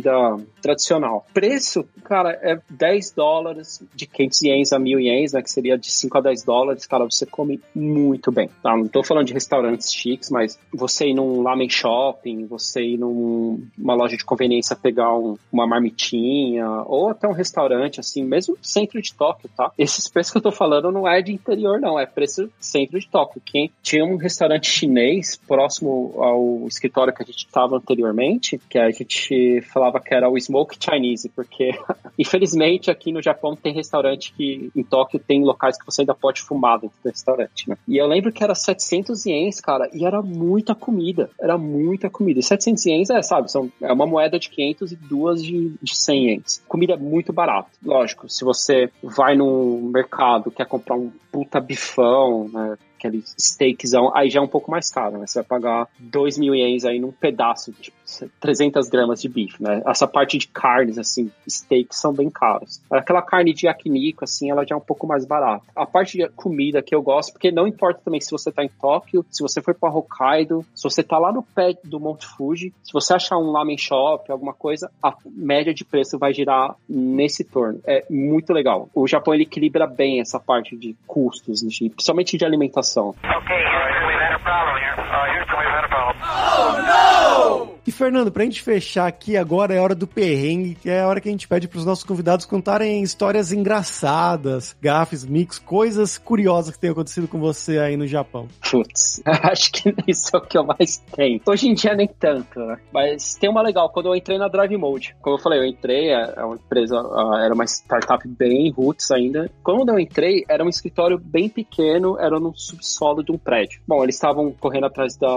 tradicional. Preço, cara, é 10 dólares de 500 ienes a 1000 ienes, né? Que seria de 5 a 10 dólares. Cara, você come muito bem. Tá? Não tô falando de restaurantes chiques, mas você ir num lamen shopping, você ir numa loja de conveniência pegar um, uma marmitinha, ou até um restaurante, assim, mesmo centro de Tóquio, tá? Esses preços que eu tô falando não é de interior, não, é preço centro de Tóquio. Quem tinha um restaurante chinês próximo ao escritório que a gente estava anteriormente, que a gente falava que era o Smoke Chinese, porque infelizmente aqui no Japão tem restaurante que em Tóquio tem locais que você ainda pode fumar dentro do restaurante, né? E eu lembro que era 700 ienes, cara, e era muita comida, era muita comida. E 700 ienes é, sabe, são, é uma moeda de 500 e duas de, de 100 ienes. Comida é muito barata. Lógico, se você vai no mercado, quer comprar um puta bifão, né? Aquele steakzão, aí já é um pouco mais caro, né? Você vai pagar 2 mil ienes aí num pedaço, tipo 300 gramas de bife, né? Essa parte de carnes, assim, steaks são bem caros. Aquela carne de yakiniku, assim, ela já é um pouco mais barata. A parte de comida que eu gosto, porque não importa também se você tá em Tóquio, se você foi para Hokkaido, se você tá lá no pé do Monte Fuji, se você achar um lamen shop, alguma coisa, a média de preço vai girar nesse torno. É muito legal. O Japão, ele equilibra bem essa parte de custos, principalmente de alimentação. Ok, Houston, we've had a problem here. Uh, Houston, we've had a problem. Oh, no! Fernando, pra gente fechar aqui agora é hora do perrengue, que é a hora que a gente pede pros nossos convidados contarem histórias engraçadas, gafes, mix, coisas curiosas que tenham acontecido com você aí no Japão. Putz, acho que isso é o que eu mais tenho. Hoje em dia nem tanto, né? Mas tem uma legal, quando eu entrei na Drive Mode. Como eu falei, eu entrei, é, é uma empresa, era uma startup bem roots ainda. Quando eu entrei, era um escritório bem pequeno, era no subsolo de um prédio. Bom, eles estavam correndo atrás da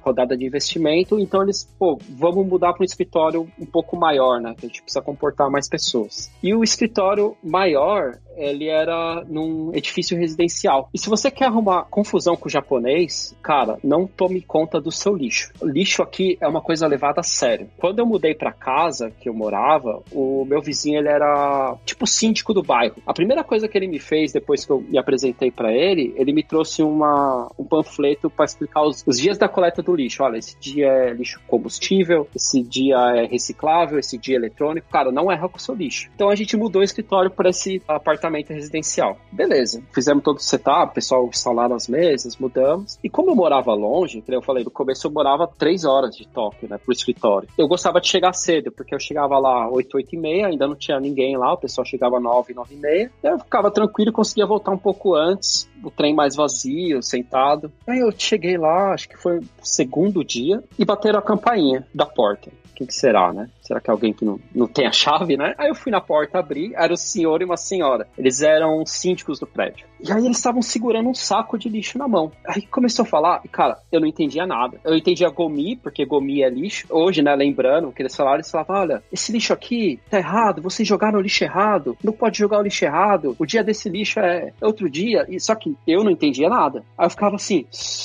rodada de investimento, então eles, pô, vamos mudar para um escritório um pouco maior, né? Que a gente precisa comportar mais pessoas. E o escritório maior ele era num edifício residencial. E se você quer arrumar confusão com o japonês, cara, não tome conta do seu lixo. O lixo aqui é uma coisa levada a sério. Quando eu mudei para casa que eu morava, o meu vizinho ele era tipo síndico do bairro. A primeira coisa que ele me fez depois que eu me apresentei para ele, ele me trouxe uma, um panfleto para explicar os, os dias da coleta do lixo. Olha, esse dia é lixo combustível, esse dia é reciclável, esse dia é eletrônico. Cara, não erra com o seu lixo. Então a gente mudou o escritório para esse apartamento apartamento residencial. Beleza, fizemos todo o setup, o pessoal instalaram as mesas, mudamos. E como eu morava longe, eu falei, no começo eu morava três horas de Tóquio, né, pro escritório. Eu gostava de chegar cedo, porque eu chegava lá 8, 8 e meia, ainda não tinha ninguém lá, o pessoal chegava 9, 9 e meia. Eu ficava tranquilo e conseguia voltar um pouco antes, o trem mais vazio, sentado. Aí eu cheguei lá, acho que foi o segundo dia, e bateram a campainha da porta. O que, que será, né? Será que é alguém que não, não tem a chave, né? Aí eu fui na porta abrir, era o senhor e uma senhora. Eles eram síndicos do prédio. E aí eles estavam segurando um saco de lixo na mão. Aí começou a falar, e cara, eu não entendia nada. Eu entendia gomi, porque gomi é lixo. Hoje, né, lembrando que eles falaram, eles falavam, olha, esse lixo aqui tá errado, vocês jogaram o lixo errado, não pode jogar o lixo errado, o dia desse lixo é outro dia. E, só que eu não entendia nada. Aí eu ficava assim,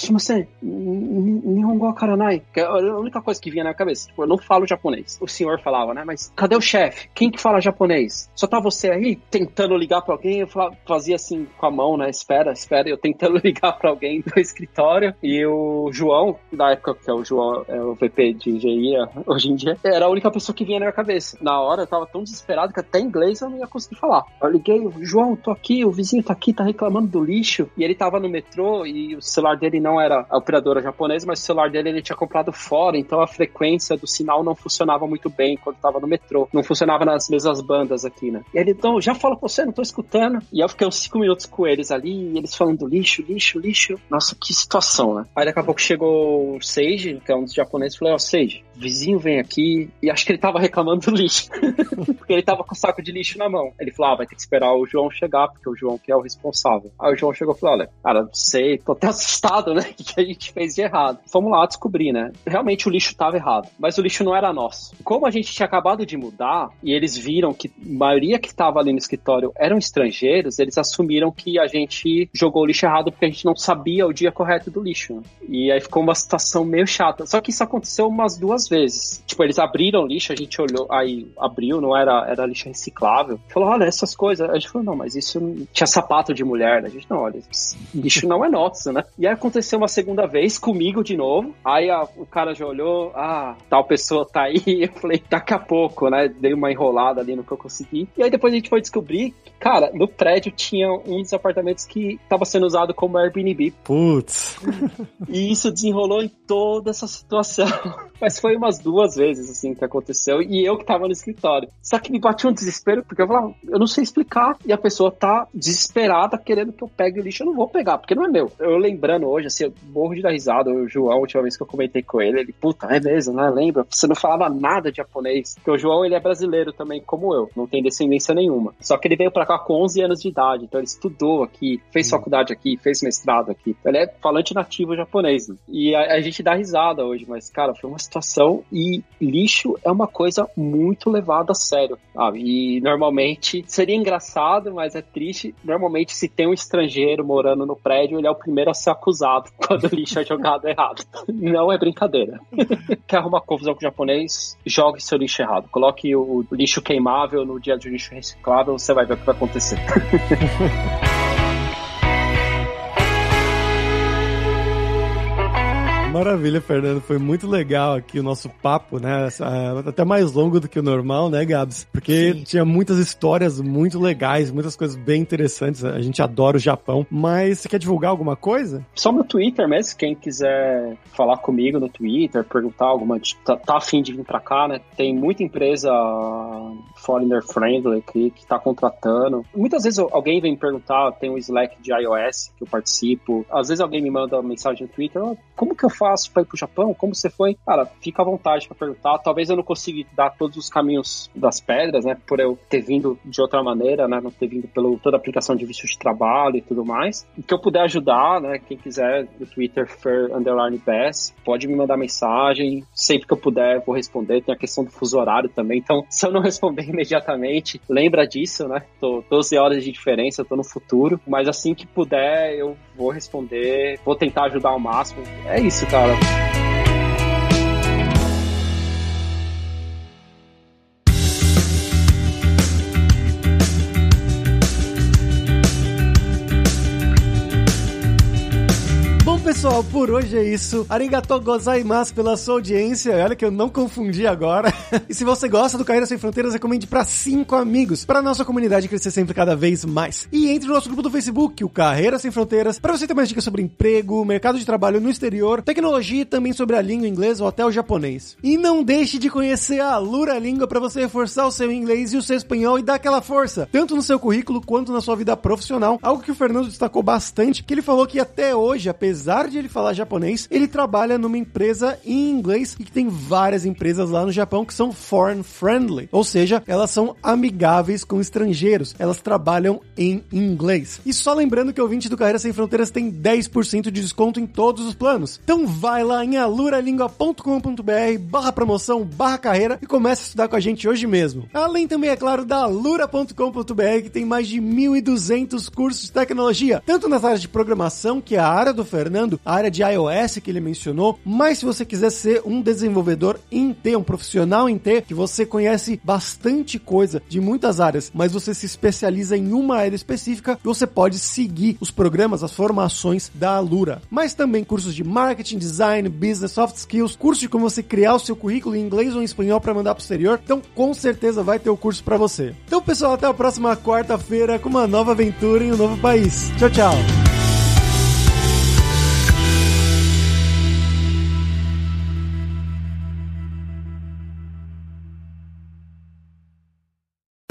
você, Nihongo Karanai, que é a única coisa que vinha na minha cabeça. Tipo, eu não falo japonês. O senhor falava, né? Mas cadê o chefe? Quem que fala japonês? Só tá você aí tentando ligar pra alguém? Eu fazia assim com a mão, né? Espera, espera. Eu tentando ligar para alguém do escritório e o João, da época que é o João, é o VP de engenharia hoje em dia, era a única pessoa que vinha na minha cabeça. Na hora eu tava tão desesperado que até inglês eu não ia conseguir falar. Eu liguei, João, tô aqui, o vizinho tá aqui, tá reclamando do lixo. E ele tava no metrô e o celular dele não era a operadora japonesa, mas o celular dele ele tinha comprado fora, então a frequência do sinal não funcionava muito bem quando tava no metrô. Não funcionava nas mesmas bandas aqui, né? E ele, então, já fala com você, não tô escutando. E eu fiquei uns cinco minutos com eles ali, e eles falando lixo, lixo, lixo. Nossa, que situação, né? Aí daqui a pouco chegou o Seiji, que é um dos japoneses, e falou, ó, oh, Seiji, vizinho vem aqui, e acho que ele tava reclamando do lixo. porque ele tava com o saco de lixo na mão. Ele falou, ah, vai ter que esperar o João chegar, porque o João que é o responsável. Aí o João chegou e falou, olha, cara, não sei, tô até assustado, né? O que a gente fez de errado. Vamos lá descobrir, né? Realmente o lixo tava errado, mas o lixo não era nosso. Como a gente tinha acabado de mudar, e eles viram que a maioria que tava ali no escritório eram estrangeiros, eles assumiram que a gente jogou o lixo errado porque a gente não sabia o dia correto do lixo. Né? E aí ficou uma situação meio chata. Só que isso aconteceu umas duas vezes. Tipo, eles abriram o lixo, a gente olhou, aí abriu, não era, era lixo reciclável. Falou, olha, essas coisas. A gente falou, não, mas isso tinha sapato de mulher. Né? A gente, não, olha, lixo não é nosso, né? E aí aconteceu uma segunda vez comigo de novo. Aí a, o cara já olhou, ah, tal pessoa tá aí. Eu falei, daqui a pouco, né? Dei uma enrolada ali no que eu consegui. E aí depois a gente foi descobrir cara, no prédio tinha um dos que estava sendo usado como Airbnb. Putz. E isso desenrolou em toda essa situação. Mas foi umas duas vezes, assim, que aconteceu. E eu que tava no escritório. Só que me bateu um desespero, porque eu falava, eu não sei explicar. E a pessoa tá desesperada, querendo que eu pegue o lixo. Eu não vou pegar, porque não é meu. Eu lembrando hoje, assim, eu morro de dar risada. O João, a última vez que eu comentei com ele, ele, puta, é mesmo, né? Lembra? Você não falava nada de japonês. Porque o João, ele é brasileiro também, como eu. Não tem descendência nenhuma. Só que ele veio pra cá com 11 anos de idade. Então ele estudou aqui, fez hum. faculdade aqui, fez mestrado aqui. Ele é falante nativo japonês. Né? E a, a gente dá risada hoje, mas, cara, foi uma situação e lixo é uma coisa muito levada a sério, sabe? E normalmente seria engraçado, mas é triste. Normalmente, se tem um estrangeiro morando no prédio, ele é o primeiro a ser acusado quando o lixo é jogado errado. Não é brincadeira. Quer arrumar confusão com o japonês? Jogue seu lixo errado. Coloque o lixo queimável no dia de lixo reciclável, você vai ver o que vai acontecer. Maravilha, Fernando. Foi muito legal aqui o nosso papo, né? Até mais longo do que o normal, né, Gabs? Porque Sim. tinha muitas histórias muito legais, muitas coisas bem interessantes. A gente adora o Japão. Mas você quer divulgar alguma coisa? Só no Twitter mesmo. Quem quiser falar comigo no Twitter, perguntar alguma. Tá, tá afim de vir pra cá, né? Tem muita empresa foreigner friendly aqui que tá contratando. Muitas vezes alguém vem me perguntar, tem um Slack de iOS que eu participo. Às vezes alguém me manda uma mensagem no Twitter, oh, como que eu faço para ir pro Japão? Como você foi? Cara, fica à vontade para perguntar. Talvez eu não consiga dar todos os caminhos das pedras, né? Por eu ter vindo de outra maneira, né? Não ter vindo pelo toda a aplicação de visto de trabalho e tudo mais. O que eu puder ajudar, né? Quem quiser no Twitter, Fair Underline pode me mandar mensagem. Sempre que eu puder, vou responder. Tem a questão do fuso horário também. Então, se eu não responder imediatamente, lembra disso, né? Tô 12 horas de diferença, tô no futuro. Mas assim que puder, eu vou responder. Vou tentar ajudar ao máximo. É isso, cara. Pessoal, por hoje é isso. Arigatou gozaimasu pela sua audiência. Olha que eu não confundi agora. e se você gosta do Carreira Sem Fronteiras, recomende para cinco amigos, para nossa comunidade crescer sempre cada vez mais. E entre no nosso grupo do Facebook, o Carreira Sem Fronteiras, para você ter mais dicas sobre emprego, mercado de trabalho no exterior, tecnologia e também sobre a língua inglesa ou até o japonês. E não deixe de conhecer a Lura Língua para você reforçar o seu inglês e o seu espanhol e dar aquela força, tanto no seu currículo quanto na sua vida profissional. Algo que o Fernando destacou bastante, que ele falou que até hoje, apesar de ele falar japonês, ele trabalha numa empresa em inglês e que tem várias empresas lá no Japão que são foreign friendly, ou seja, elas são amigáveis com estrangeiros, elas trabalham em inglês. E só lembrando que o ouvinte do Carreira Sem Fronteiras tem 10% de desconto em todos os planos. Então vai lá em aluralingua.com.br barra promoção, barra carreira e comece a estudar com a gente hoje mesmo. Além também, é claro, da alura.com.br que tem mais de 1.200 cursos de tecnologia, tanto nas áreas de programação, que é a área do Fernando, a área de iOS que ele mencionou, mas se você quiser ser um desenvolvedor em T, um profissional em T, que você conhece bastante coisa de muitas áreas, mas você se especializa em uma área específica, você pode seguir os programas, as formações da Alura. Mas também cursos de marketing, design, business, soft skills, curso de como você criar o seu currículo em inglês ou em espanhol para mandar pro exterior. Então, com certeza vai ter o curso para você. Então, pessoal, até a próxima quarta-feira com uma nova aventura em um novo país. Tchau, tchau.